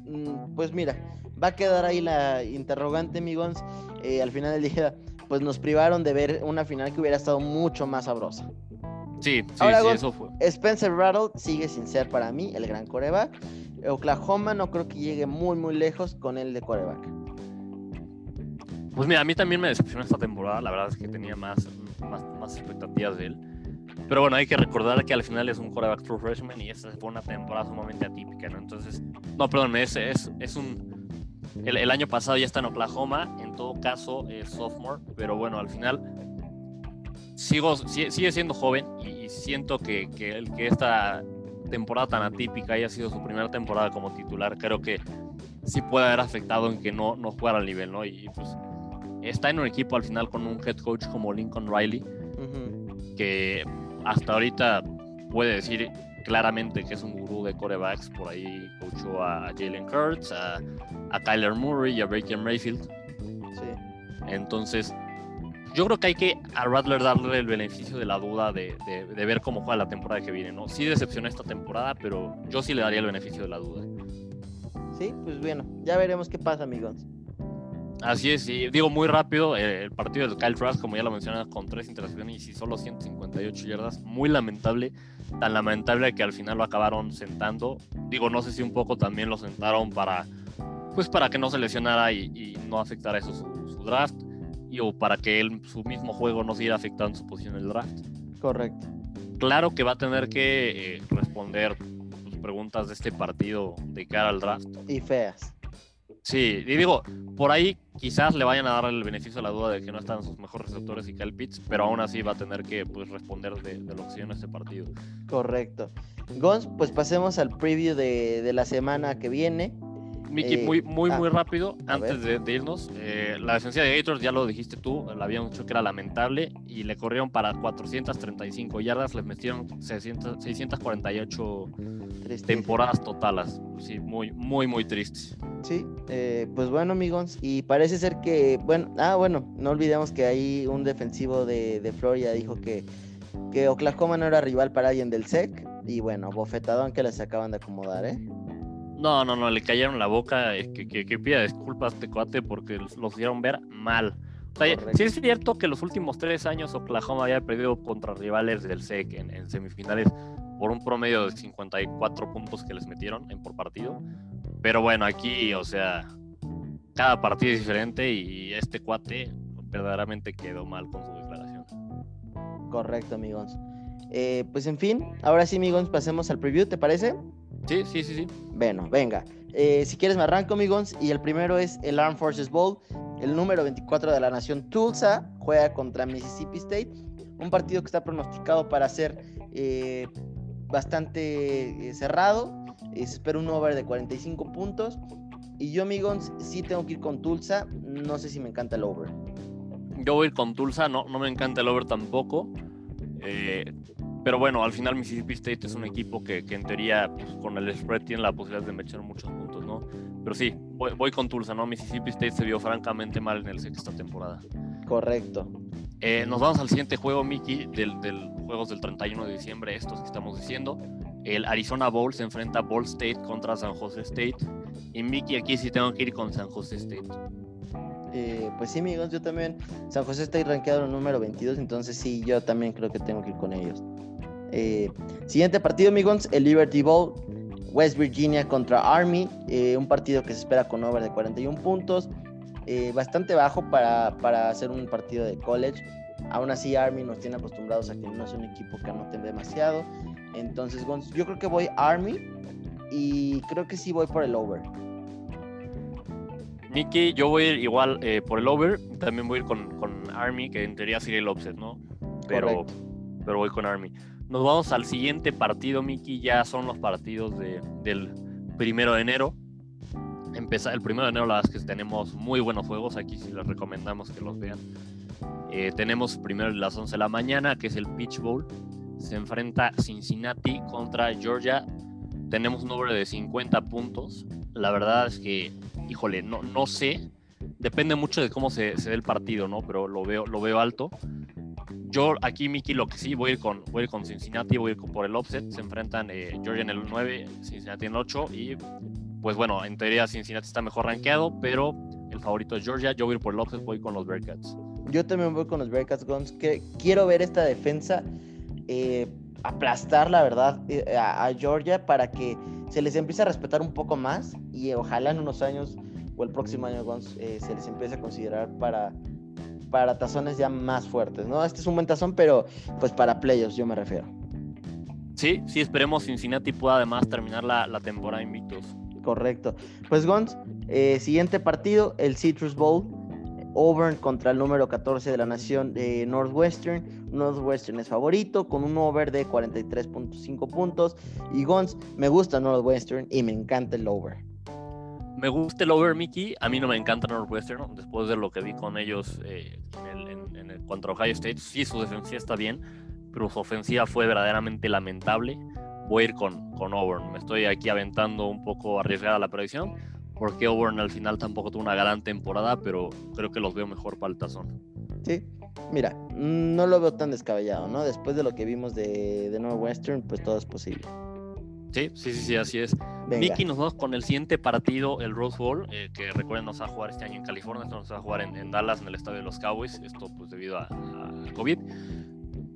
Mm, pues mira, va a quedar ahí la interrogante, amigos. Eh, al final del día, pues nos privaron de ver una final que hubiera estado mucho más sabrosa. Sí, sí, sí eso fue. Spencer Rattle sigue sin ser para mí el gran coreback. Oklahoma no creo que llegue muy, muy lejos con el de coreback. Pues mira, a mí también me decepcionó esta temporada. La verdad es que tenía más, más, expectativas de él. Pero bueno, hay que recordar que al final es un quarterback true freshman y esta fue una temporada sumamente atípica, ¿no? Entonces, no, perdón, es, es, es un... El, año pasado ya está en Oklahoma, en todo caso es sophomore, pero bueno, al final sigo, sigue siendo joven y, siento que, que, el, que esta temporada tan atípica haya sido su primera temporada como titular, creo que sí puede haber afectado en que no, no jugara al nivel, ¿no? Y pues está en un equipo al final con un head coach como Lincoln Riley, que hasta ahorita puede decir claramente que es un gurú de corebacks. Por ahí coachó a Jalen Kurtz, a, a, Kyler Murray y a Baker Mayfield. Sí. Entonces, yo creo que hay que a Rattler darle el beneficio de la duda de, de, ver cómo juega la temporada que viene. ¿no? Sí decepcionó esta temporada, pero yo sí le daría el beneficio de la duda. Sí, pues bueno, ya veremos qué pasa, amigos. Así es, y digo muy rápido, eh, el partido de Kyle Trask, como ya lo mencioné, con tres intercepciones y solo 158 yardas, muy lamentable, tan lamentable que al final lo acabaron sentando. Digo, no sé si un poco también lo sentaron para, pues para que no se lesionara y, no afectara eso su, draft, y o para que él, su mismo juego no siguiera afectando su posición en el draft. Correcto. Claro que va a tener que eh, responder sus preguntas de este partido de cara al draft. Y feas. Sí, y digo, por ahí quizás le vayan a dar el beneficio de la duda de que no están sus mejores receptores y Kyle Pitts, pero aún así va a tener que pues, responder de, lo que sigue en este partido. Correcto. Gons, pues pasemos al preview de, de la semana que viene. Miki, eh, muy, muy, muy ah, rápido, antes de, irnos, eh, la defensa de Gators, ya lo dijiste tú, la habían dicho que era lamentable y le corrieron para 435 yardas, les metieron 648 temporadas totales. Sí, muy, muy, muy tristes. Sí, eh, pues bueno, amigos, y parece ser que, bueno, ah, bueno, no olvidemos que ahí un defensivo de, de Florida dijo que, que Oklahoma no era rival para alguien del SEC, y bueno, bofetadón que les acaban de acomodar, ¿eh? No, no, no, le cayeron la boca, que, que, pida disculpas este cuate porque los, hicieron ver mal. O sea, sí es cierto que los últimos tres años Oklahoma había perdido contra rivales del SEC en, semifinales por un promedio de 54 puntos que les metieron en por partido. Pero bueno, aquí, o sea, cada partido es diferente y este cuate verdaderamente quedó mal con su declaración. Correcto, amigos. Eh, pues en fin, ahora sí, amigos, pasemos al preview, ¿te parece? Sí, sí, sí, sí. Bueno, venga. Eh, si quieres me arranco, amigos. Y el primero es el Armed Forces Bowl. El número 24 de la nación Tulsa juega contra Mississippi State. Un partido que está pronosticado para ser eh, bastante eh, cerrado. se espera un over de 45 puntos. Y yo, amigos, sí tengo que ir con Tulsa. No sé si me encanta el over. Yo voy a ir con Tulsa. No, no me encanta el over tampoco. Pero bueno, al final Mississippi State es un equipo que, que en teoría pues, con el spread tiene la posibilidad de meter muchos puntos, ¿no? Pero sí, voy, con Tulsa, ¿no? Mississippi State se vio francamente mal en el sexta temporada. Correcto. Eh, nos vamos al siguiente juego, Mickey, del, del juegos del 31 de diciembre, estos que estamos diciendo. El Arizona Bowl se enfrenta a Ball State contra San Jose State. Y Mickey, aquí sí tengo que ir con San Jose State. Eh, pues sí, amigos, yo también. San José está rankeado en el número 22, entonces sí, yo también creo que tengo que ir con ellos. Eh, siguiente partido, amigos, el Liberty Bowl. West Virginia contra Army, eh, un partido que se espera con over de 41 puntos, bastante bajo para, para hacer un partido de college. Aún así, Army nos tiene acostumbrados a que no es un equipo que anoten demasiado. Entonces, yo creo que voy Army y creo que sí voy por el over. Nicky, yo voy a ir igual por el over. También voy a ir con, con Army, que en teoría sería el offset, ¿no? pero, pero voy con Army. Nos vamos al siguiente partido, Miki. Ya son los partidos de, del primero de enero. El primero de enero, la verdad es que tenemos muy buenos juegos. Aquí sí les recomendamos que los vean. Eh, tenemos primero las 11 de la mañana, que es el Pitch Bowl. Se enfrenta Cincinnati contra Georgia. Tenemos un over de 50 puntos. La verdad es que, híjole, no, no sé. Depende mucho de cómo se, se dé el partido, ¿no? Pero lo veo, lo veo alto. Yo aquí, Miki, lo que sí, voy a ir con, voy con Cincinnati, voy a ir por el offset. Se enfrentan eh, Georgia en el 9, Cincinnati en el 8. Y pues bueno, en teoría Cincinnati está mejor rankeado, pero el favorito es Georgia. Yo voy a ir por el offset, voy con los Bearcats. Yo también voy con los Bearcats Guns. Que quiero ver esta defensa eh, aplastar, la verdad, eh, a, a Georgia para que se les empiece a respetar un poco más y ojalá en unos años o el próximo año Guns, eh, se les empiece a considerar para, para tazones ya más fuertes, ¿no? Este es un buen tazón, pero pues para playoffs yo me refiero. Sí, sí, esperemos Cincinnati pueda además terminar la, la temporada invictos. Correcto. Pues Gons, eh, siguiente partido, el Citrus Bowl. Auburn contra el número 14 de la nación de Northwestern. Northwestern es favorito con un over de 43.5 puntos. Y Gons, me gusta Northwestern y me encanta el over. Me gusta el over, Mickey. A mí no me encanta Northwestern. Después de lo que vi con ellos eh, en el, en, en contra Ohio State, sí, su defensiva está bien, pero su ofensiva fue verdaderamente lamentable. Voy a ir con, con Auburn. Me estoy aquí aventando un poco arriesgada la predicción, porque Auburn al final tampoco tuvo una gran temporada, pero creo que los veo mejor para el tazón. Sí, mira, no lo veo tan descabellado, ¿no? Después de lo que vimos de, de Northwestern, pues todo es posible. Sí, sí, sí, sí, así es. Mickey, nos vamos con el siguiente partido, el Rose Bowl, eh, que recuerden nos va a jugar este año en California, esto nos va a jugar en, en, Dallas, en el estadio de los Cowboys, esto pues debido a, a COVID.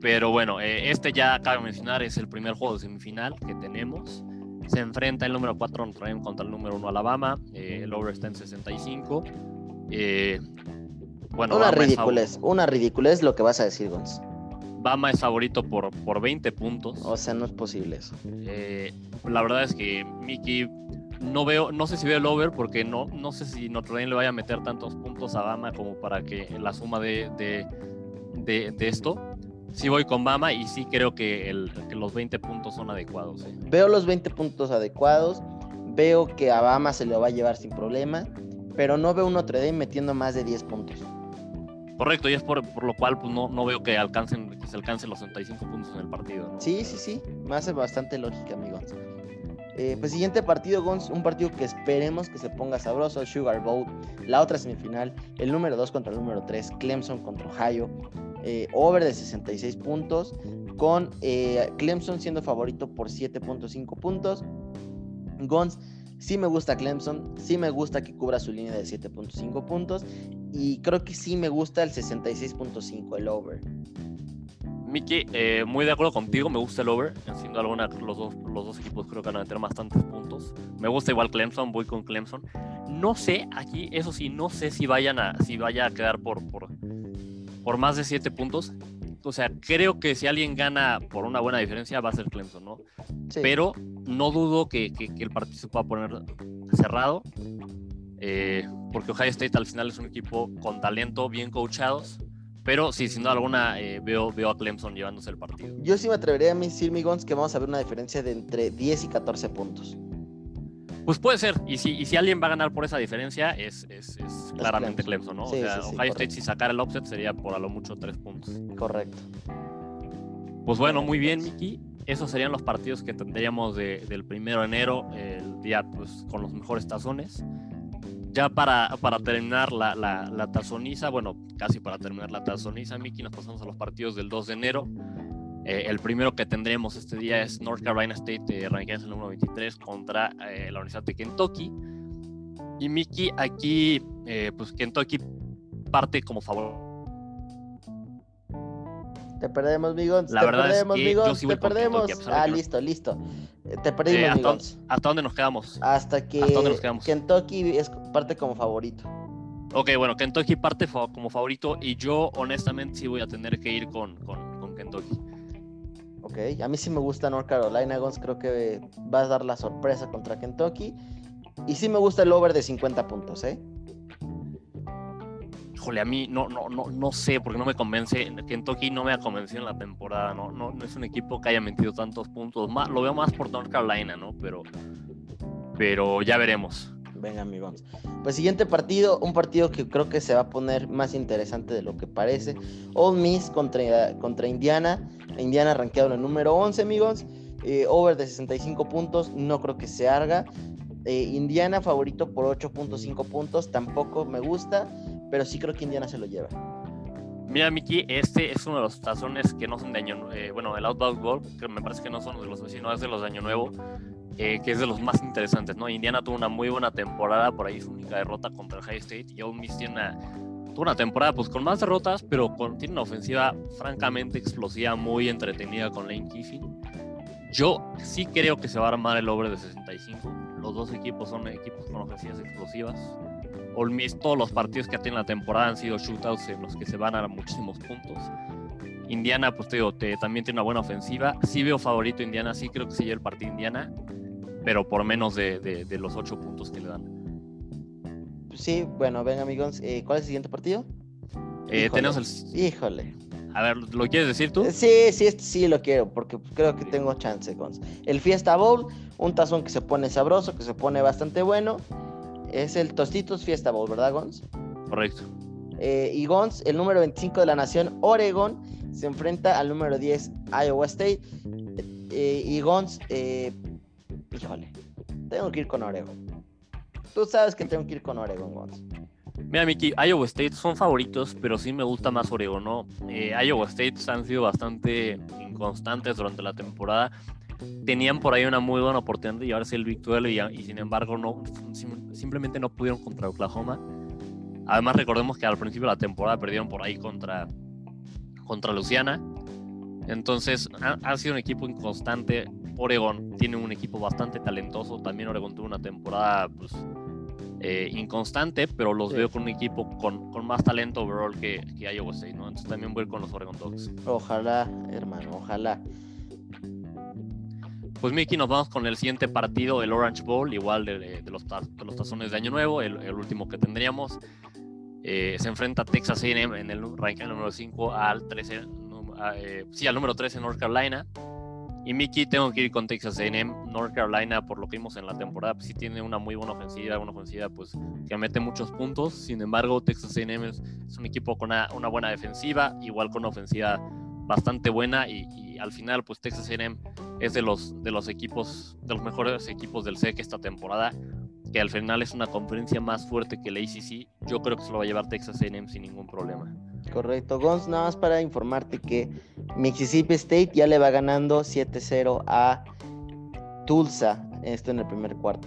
Pero bueno, eh, este ya cabe mencionar, es el primer juego de semifinal que tenemos. Se enfrenta el número 4 Notre Dame contra el número 1 Alabama, eh, el over está en 65. Eh, bueno, una ridiculez, una ridiculez lo que vas a decir, Gonz. Bama es favorito por, por 20 puntos. O sea, no es posible eso. Eh, la verdad es que Mickey no veo, no sé si veo el over porque no, no sé si Notre Dame le vaya a meter tantos puntos a Bama como para que la suma de, de, de, de esto. Sí voy con Bama y sí creo que, el, que los 20 puntos son adecuados. ¿eh? Veo los 20 puntos adecuados. Veo que a Bama se lo va a llevar sin problema. Pero no veo un Notre Dame metiendo más de 10 puntos. Correcto, y es por, por, lo cual pues, no, no veo que alcancen que se alcancen los 65 puntos en el partido. Sí, sí, sí, me hace bastante lógica, amigos. Eh, pues siguiente partido, Gons, un partido que esperemos que se ponga sabroso, Sugar Bowl, la otra semifinal, el número 2 contra el número 3, Clemson contra Ohio, eh, over de 66 puntos, con eh, Clemson siendo favorito por 7.5 puntos. Gons, sí me gusta Clemson, sí me gusta que cubra su línea de 7.5 puntos y creo que sí me gusta el 66.5, el over. Miki, eh, muy de acuerdo contigo, me gusta el over. Siendo alguna, los dos, los dos equipos creo que van a meter bastantes puntos. Me gusta igual Clemson, voy con Clemson. No sé, aquí, eso sí, no sé si vayan a, si vaya a quedar por, por, por más de 7 puntos. O sea, creo que si alguien gana por una buena diferencia va a ser Clemson, ¿no? Sí. Pero no dudo que, que, que, el partido se pueda poner cerrado. Eh, porque Ohio State al final es un equipo con talento, bien coachados. Pero sí, sin duda alguna, eh, veo, veo a Clemson llevándose el partido. Yo sí me atrevería a decir, Migons, que vamos a ver una diferencia de entre 10 y 14 puntos. Pues puede ser, y si, y si alguien va a ganar por esa diferencia, es, es, es claramente Clemson. ¿no? Sí, o sea, sí, sí, Ohio. State, si sacara el offset, sería por a lo mucho 3 puntos. Correcto. Pues bueno, muy bien, Miki. Esos serían los partidos que tendríamos de, del primero de enero, el día pues, con los mejores tazones ya para, para terminar la, la, la, tazoniza, bueno, casi para terminar la tazoniza, Miki, nos pasamos a los partidos del 2 de enero. Eh, el primero que tendremos este día es North Carolina State, eh, en el número 23, contra eh, la Universidad de Kentucky. Y Miki, aquí, eh, pues Kentucky parte como favor. Te perdemos, Migons. La te verdad perdemos, es que Migons. yo sí voy te perdemos. Kentucky, ah, listo, listo. Te perdimos, ¿hasta, Migons. ¿Hasta dónde nos quedamos? Hasta que ¿Hasta dónde nos quedamos? Kentucky es parte como favorito. Ok, bueno, Kentucky parte como favorito y yo honestamente sí voy a tener que ir con, con, con Kentucky. Ok, a mí sí me gusta North Carolina, Gons. Creo que va a dar la sorpresa contra Kentucky. Y sí me gusta el over de 50 puntos, ¿eh? híjole, a mí no, no, no, no sé, porque no me convence. Kentucky no me ha convencido en la temporada, ¿no? No, no es un equipo que haya metido tantos puntos. Más, lo veo más por North Carolina, ¿no? Pero, pero ya veremos. Venga, amigos. Pues siguiente partido, un partido que creo que se va a poner más interesante de lo que parece. Ole Miss contra, contra Indiana. Indiana rankeado en el número 11, amigos. Eh, over de 65 puntos, no creo que se haga. Eh, Indiana favorito por 8.5 puntos, tampoco me gusta, pero sí creo que Indiana se lo lleva. Mira, Miki, este es uno de los tazones que no son de año eh, bueno, el Outback Bowl, que me parece que no son de los vecinos, es de los de año nuevo, eh, que es de los más interesantes, ¿no? Indiana tuvo una muy buena temporada, por ahí su única derrota contra el High State, y Ole Miss tiene una, tuvo una temporada pues con más derrotas, pero con, tiene una ofensiva francamente explosiva, muy entretenida con Lane Kiffin. Yo sí creo que se va a armar el over de 65 los dos equipos son equipos con ofensivas explosivas. Ole Miss, todos los partidos que ha tenido la temporada han sido shootouts en los que se van a muchísimos puntos. Indiana, pues te digo, también tiene una buena ofensiva. Sí veo favorito Indiana, sí creo que se lleva el partido Indiana, pero por menos de, los ocho puntos que le dan. Sí, bueno, ven amigos, eh, ¿cuál es el siguiente partido? Eh, tenemos el... Híjole. A ver, ¿lo quieres decir tú? Sí, sí, sí lo quiero, porque creo que tengo chance, Gons. El Fiesta Bowl, un tazón que se pone sabroso, que se pone bastante bueno. Es el Tostitos Fiesta Bowl, ¿verdad, Gons? Correcto. Eh, y Gons, el número 25 de la nación, Oregon, se enfrenta al número 10, Iowa State. Eh, y Gons, eh, tengo que ir con Oregon. Tú sabes que tengo que ir con Oregon, Gons. Mira, Miki, Iowa State son favoritos, pero sí me gusta más Oregon, ¿no? Eh, Iowa State han sido bastante inconstantes durante la temporada. Tenían por ahí una muy buena oportunidad de llevarse el Big y, sin embargo no, simplemente no pudieron contra Oklahoma. Además recordemos que al principio de la temporada perdieron por ahí contra, contra Luciana. Entonces ha, sido un equipo inconstante. Oregon tiene un equipo bastante talentoso. También Oregon tuvo una temporada pues, eh, inconstante, pero los veo con un equipo con, con más talento overall que, que, Iowa State, ¿no? Entonces también voy con los Oregon Dogs. Ojalá, hermano, ojalá. Pues Miki, nos vamos con el siguiente partido, el Orange Bowl, igual de, de, los, de los, tazones de Año Nuevo, el, el último que tendríamos. Eh, se enfrenta Texas A&M en el ranking número 5 al 13, eh, sí, al número 13 North Carolina. Y Mickey, tengo que ir con Texas A&M. North Carolina, por lo que vimos en la temporada, pues sí tiene una muy buena ofensiva, una ofensiva pues que mete muchos puntos. Sin embargo, Texas A&M es, un equipo con una, buena defensiva, igual con una ofensiva bastante buena y, al final pues Texas A&M es de los, de los equipos, de los mejores equipos del SEC esta temporada que al final es una conferencia más fuerte que la ACC. Yo creo que se lo va a llevar Texas A&M sin ningún problema. Correcto, Gons, nada más para informarte que Mississippi State ya le va ganando 7-0 a Tulsa, esto en el primer cuarto.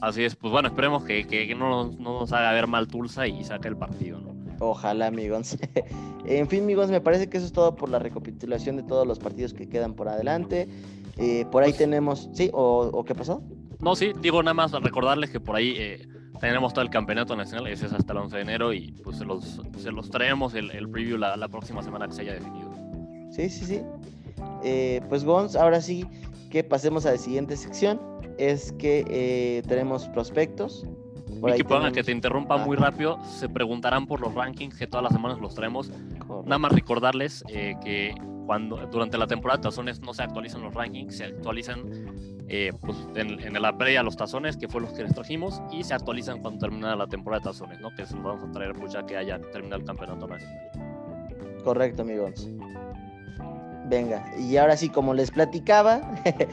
Así es, pues bueno, esperemos que, que, no, nos, haga ver mal Tulsa y saque el partido, ¿no? Ojalá, amigos. [laughs] en fin, amigos, me parece que eso es todo por la recapitulación de todos los partidos que quedan por adelante. Eh, por ahí pues tenemos, ¿sí? ¿O, qué pasó? No, sí, digo nada más recordarles que por ahí eh, tenemos todo el campeonato nacional, ese es hasta el 11 de enero y pues se los, se los traemos el, el preview la, la, próxima semana que se haya definido. Sí, sí, sí. Eh, pues Gons, ahora sí que pasemos a la siguiente sección, es que eh, tenemos prospectos. y que tenemos... que te interrumpa muy rápido, se preguntarán por los rankings que todas las semanas los traemos. Nada más recordarles eh, que cuando durante la temporada de tazones no se actualizan los rankings, se actualizan eh, pues en, la previa los tazones, que fue los que les trajimos, y se actualizan cuando termina la temporada de tazones, ¿no? Que se los vamos a traer pues ya que haya terminado el campeonato nacional. Correcto, amigos. Venga, y ahora sí, como les platicaba,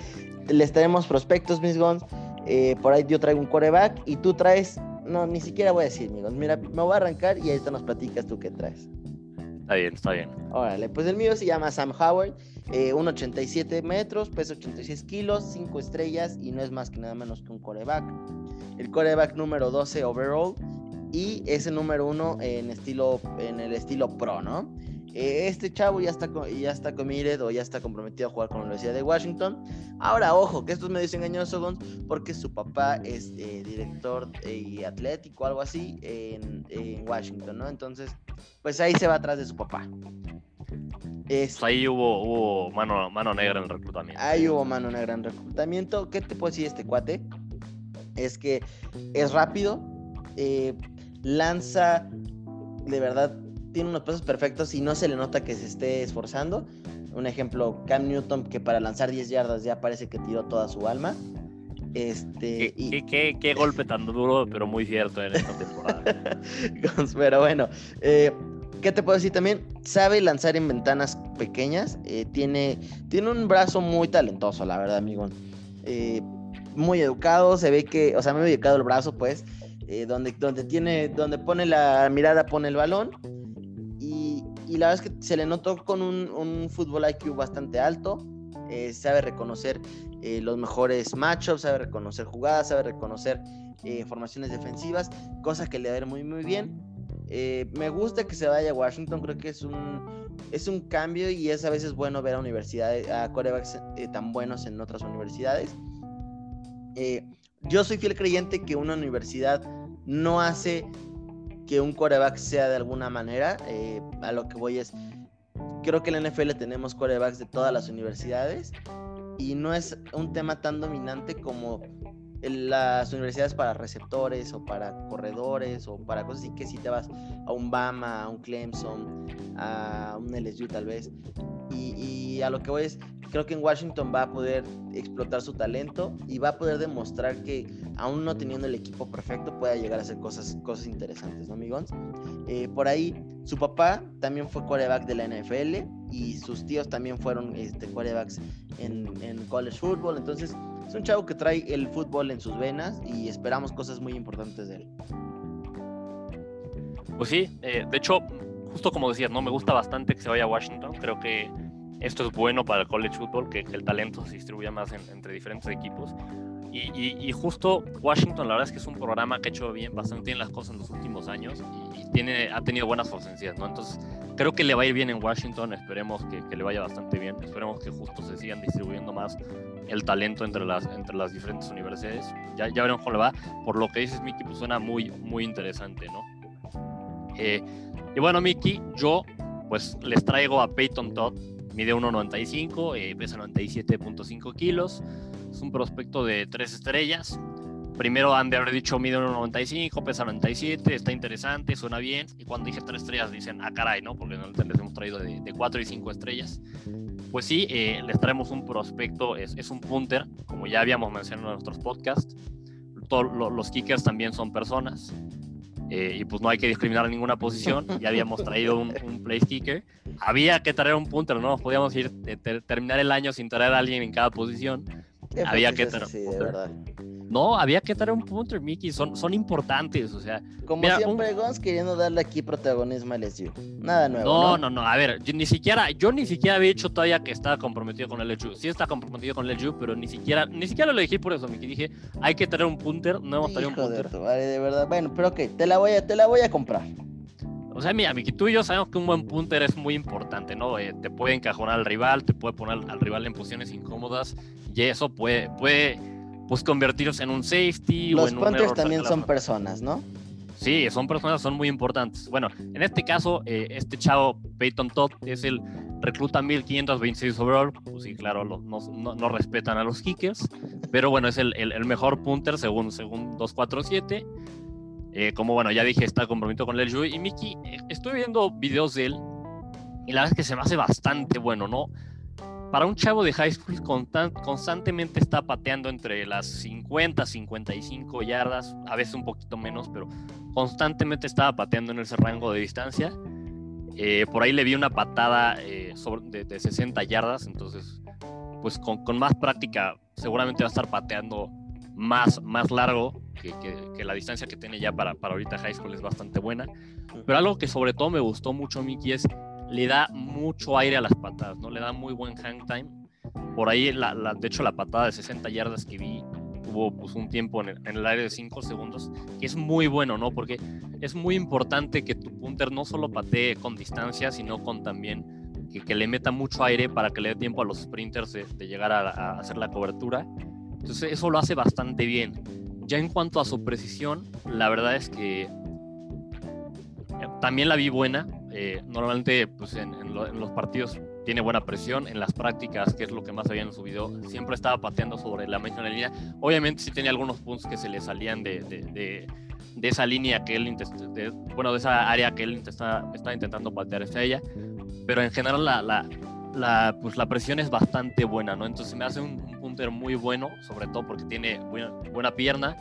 [laughs] les traemos prospectos, mis gons. Eh, por ahí yo traigo un coreback y tú traes, no, ni siquiera voy a decir, amigos. Mira, me voy a arrancar y ahorita nos platicas tú qué traes. Está bien, está bien. Órale, pues el mío se llama Sam Howard, eh, 1,87 metros, peso 86 kilos, 5 estrellas y no es más que nada menos que un coreback. El coreback número 12 overall y ese número 1 en, en el estilo pro, ¿no? Eh, este chavo ya está, ya está committed o ya está comprometido a jugar con la Universidad de Washington. Ahora, ojo, que esto es medio engañoso, porque su papá es eh, director y atlético, algo así, en, Washington, ¿no? Entonces, pues ahí se va atrás de su papá. Pues ahí hubo, hubo mano, mano negra en el reclutamiento. Ahí hubo mano negra en el reclutamiento. ¿Qué te puedo decir este cuate? Es que es rápido, eh, lanza de verdad tiene unos pasos perfectos y no se le nota que se esté esforzando. Un ejemplo, Cam Newton, que para lanzar 10 yardas ya parece que tiró toda su alma. Este, ¿Qué, qué, [laughs] golpe tan duro, pero muy cierto en esta temporada. pero bueno, eh, ¿qué te puedo decir también? Sabe lanzar en ventanas pequeñas. Eh, tiene, tiene un brazo muy talentoso, la verdad, amigo. Eh, muy educado, se ve que, o sea, muy educado el brazo, pues. donde, donde, tiene, donde pone la mirada, pone el balón y la verdad es que se le notó con un, fútbol IQ bastante alto. Eh, sabe reconocer eh, los mejores matchups, sabe reconocer jugadas, sabe reconocer eh, formaciones defensivas, cosa que le va a ir muy muy bien. me gusta que se vaya a Washington, creo que es un, es un cambio y es a veces bueno ver a universidades, a corebacks tan buenos en otras universidades. yo soy fiel creyente que una universidad no hace que un coreback sea de alguna manera. Eh, a lo que voy es, creo que en la NFL tenemos corebacks de todas las universidades y no es un tema tan dominante como las universidades para receptores o para corredores o para cosas así que si te vas a un Bama, a un Clemson, a un LSU tal vez. y a lo que voy es, creo que en Washington va a poder explotar su talento y va a poder demostrar que aún no teniendo el equipo perfecto pueda llegar a hacer cosas, cosas interesantes, ¿no, amigos? Eh, por ahí, su papá también fue quarterback de la NFL y sus tíos también fueron este, quarterbacks en, college football, entonces es un chavo que trae el fútbol en sus venas y esperamos cosas muy importantes de él. Pues sí, eh, de hecho, justo como decías, ¿no? Me gusta bastante que se vaya a Washington. Creo que esto es bueno para el college football, que, el talento se distribuya más entre diferentes equipos. Y, justo Washington, la verdad es que es un programa que ha hecho bien, bastante bien las cosas en los últimos años y, tiene, ha tenido buenas ausencias, ¿no? Entonces, creo que le va a ir bien en Washington, esperemos que, le vaya bastante bien, esperemos que justo se sigan distribuyendo más el talento entre las, entre las diferentes universidades. Ya, ya veremos cómo le va. Por lo que dices, Mickey, pues suena muy, muy interesante, ¿no? Eh, y bueno, Mickey, yo pues les traigo a Peyton Todd, mide 1,95, eh, pesa 97.5 kilos, es un prospecto de tres estrellas. Primero han de haber dicho mide 1,95, pesa 97, está interesante, suena bien. Y cuando dije tres estrellas dicen, ah, caray, ¿no? Porque no les hemos traído de, de 4 y 5 estrellas. Pues sí, eh, les traemos un prospecto, es, es, un punter, como ya habíamos mencionado en nuestros podcasts. Todos los kickers también son personas. Eh, y pues no hay que discriminar ninguna posición. [laughs] Ya habíamos traído un, un place kicker. Había que traer un punter, no podíamos ir terminar el año sin traer a alguien en cada posición. Había que traer un punter. No, había que traer un punter, Mickey. Son, son importantes, o sea. Como siempre, Gons queriendo darle aquí protagonismo a LSU. Nada nuevo. No, no, no, A ver, yo ni siquiera, yo ni siquiera había dicho todavía que estaba comprometido con el LSU. Sí está comprometido con el LSU, pero ni siquiera, ni siquiera lo dije por eso, Mickey. Dije, hay que traer un punter, no hemos traído un punter. vale, de verdad. Bueno, pero ok, te la voy a, te la voy a comprar. O sea, mira, Mickey, tú y yo sabemos que un buen punter es muy importante, ¿no? Eh, te puede encajonar al rival, te puede poner al rival en posiciones incómodas y eso puede, puede pues convertirse en un safety. Los o en punters también son personas, ¿no? Sí, son personas, son muy importantes. Bueno, en este caso, eh, este chavo Peyton Todd es el recluta 1526 overall. Pues sí, claro, no, no, respetan a los kickers, pero bueno, es el, el, mejor punter según, según 247. Eh, como bueno, ya dije, está comprometido con el LSU. Y Mickey, eh, estoy viendo videos de él y la verdad es que se me hace bastante bueno, ¿no? para un chavo de high school constantemente está pateando entre las 50, 55 yardas, a veces un poquito menos, pero constantemente estaba pateando en ese rango de distancia. Eh, por ahí le vi una patada eh, de, 60 yardas, entonces, pues con, más práctica seguramente va a estar pateando más, más largo que, la distancia que tiene ya para, para ahorita high school es bastante buena. Pero algo que sobre todo me gustó mucho, Mickey, es le da mucho aire a las patadas, ¿no? Le da muy buen hang time. Por ahí, la, de hecho, la patada de 60 yardas que vi hubo pues, un tiempo en el, en el, aire de 5 segundos, que es muy bueno, ¿no? Porque es muy importante que tu punter no solo patee con distancia, sino con también que, que le meta mucho aire para que le dé tiempo a los sprinters de, llegar a, a, hacer la cobertura. Entonces eso lo hace bastante bien. Ya en cuanto a su precisión, la verdad es que eh, también la vi buena. Eh, normalmente pues en, los partidos tiene buena presión en las prácticas, que es lo que más había en su video. Siempre estaba pateando sobre la media línea. Obviamente sí tenía algunos puntos que se le salían de, de, de, esa línea que él, de, bueno, de esa área que él estaba, estaba intentando patear hacia ella. Pero en general la, la, la, pues la presión es bastante buena, ¿no? Entonces me hace un punter muy bueno, sobre todo porque tiene buena, buena pierna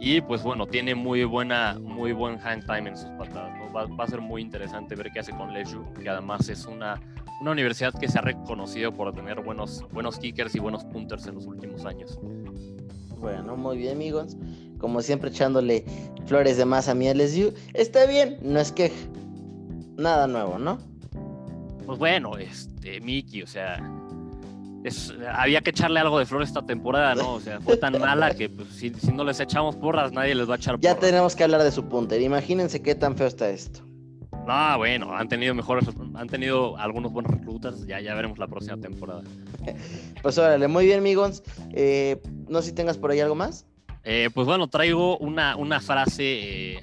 y pues bueno, tiene muy buena, muy buen hang time en sus patadas. Va, va, a ser muy interesante ver qué hace con Leju, que además es una, una universidad que se ha reconocido por tener buenos, buenos kickers y buenos punters en los últimos años. Bueno, muy bien, amigos. Como siempre, echándole flores de más a mi LSU. Está bien, no es que nada nuevo, ¿no? Pues bueno, este, Mickey, o sea, había que echarle algo de flor esta temporada, ¿no? O sea, fue tan mala que pues, si, no les echamos porras, nadie les va a echar porras. Ya tenemos que hablar de su punter. Imagínense qué tan feo está esto. No, bueno, han tenido mejores, han tenido algunos buenos reclutas, ya, ya veremos la próxima temporada. [laughs] pues órale, muy bien, amigos. Eh, no sé si tengas por ahí algo más. Eh, pues bueno, traigo una, una frase eh,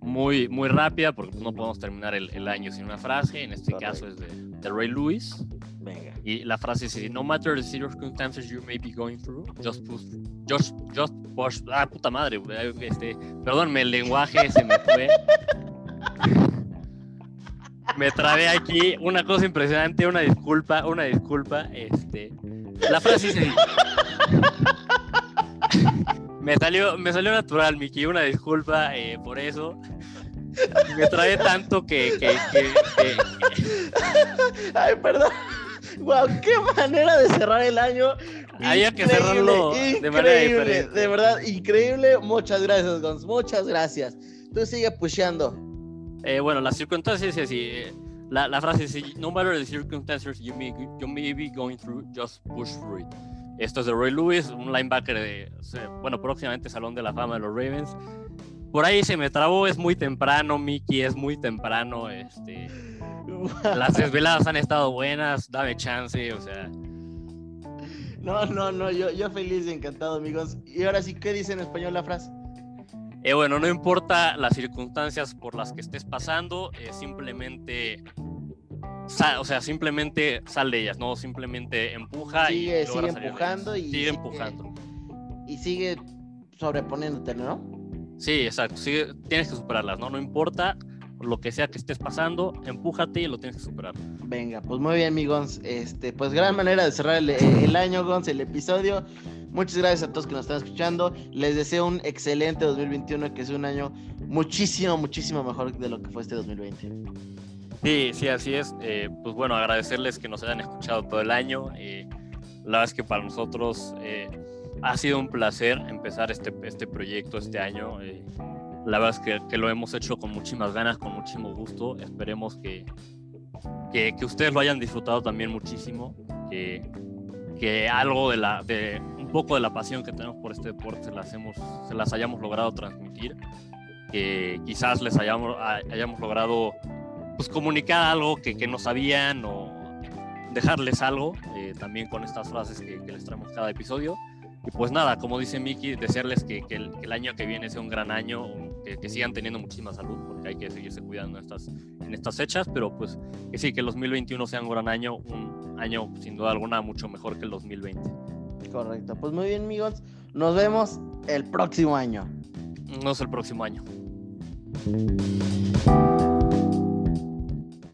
muy, muy rápida, porque no podemos terminar el, año sin una frase. En este caso es de, de Ray Lewis. Y la frase dice, no matter the circumstances you may be going through, just push, just, just push, ah, puta madre, este, perdónme, el lenguaje se me fue. me trabé aquí, una cosa impresionante, una disculpa, una disculpa, este, la frase dice, me salió, me salió natural, Miki, una disculpa eh, por eso. Me trae tanto que, que... Ay, perdón. Wow, qué manera de cerrar el año. Había que cerrarlo de manera diferente. De verdad, increíble. Muchas gracias, Gons. Muchas gracias. Tú sigue pusheando. Eh, bueno, las circunstancias es así. Eh, la, la, frase es: No matter the circumstances you may, you may be going through, just push through it. Esto es de Roy Lewis, un linebacker de, bueno, próximamente Salón de la Fama de los Ravens. Por ahí se me trabó, es muy temprano, Mickey, es muy temprano. Este, [laughs] las desveladas han estado buenas, dame chance, o sea. No, no, no, yo, yo feliz y encantado, amigos. Y ahora sí, ¿qué dice en español la frase? Eh, bueno, no importa las circunstancias por las que estés pasando, eh, simplemente, o sea, simplemente sal de ellas, no simplemente empuja sigue, y sigue empujando y sigue, empujando y sigue sobreponiéndote, ¿no? Sí, exacto, tienes que superarlas, ¿no? No importa lo que sea que estés pasando, empújate y lo tienes que superar. Venga, pues muy bien, amigos. Este, pues gran manera de cerrar el, año, Gons, el episodio. Muchas gracias a todos que nos están escuchando. Les deseo un excelente 2021, que es un año muchísimo, muchísimo mejor de lo que fue este 2020. Sí, sí, así es. Eh, pues bueno, agradecerles que nos hayan escuchado todo el año. Eh, la verdad es que para nosotros eh, ha sido un placer empezar este, este proyecto este año. La verdad es que, lo hemos hecho con muchísimas ganas, con muchísimo gusto. Esperemos que, que, ustedes lo hayan disfrutado también muchísimo, que, que algo de la, de un poco de la pasión que tenemos por este deporte se las, hemos, se las hayamos logrado transmitir, que quizás les hayamos, hayamos logrado pues, comunicar algo que, que no sabían o dejarles algo, eh, también con estas frases que, que les traemos cada episodio. Y pues nada, como dice Miki, desearles que, que, el, año que viene sea un gran año, que, sigan teniendo muchísima salud, porque hay que seguirse cuidando en estas, en estas fechas, pero pues que sí, que el 2021 sea un gran año, un año sin duda alguna mucho mejor que el 2020. Correcto, pues muy bien amigos, nos vemos el próximo año. Nos el próximo año.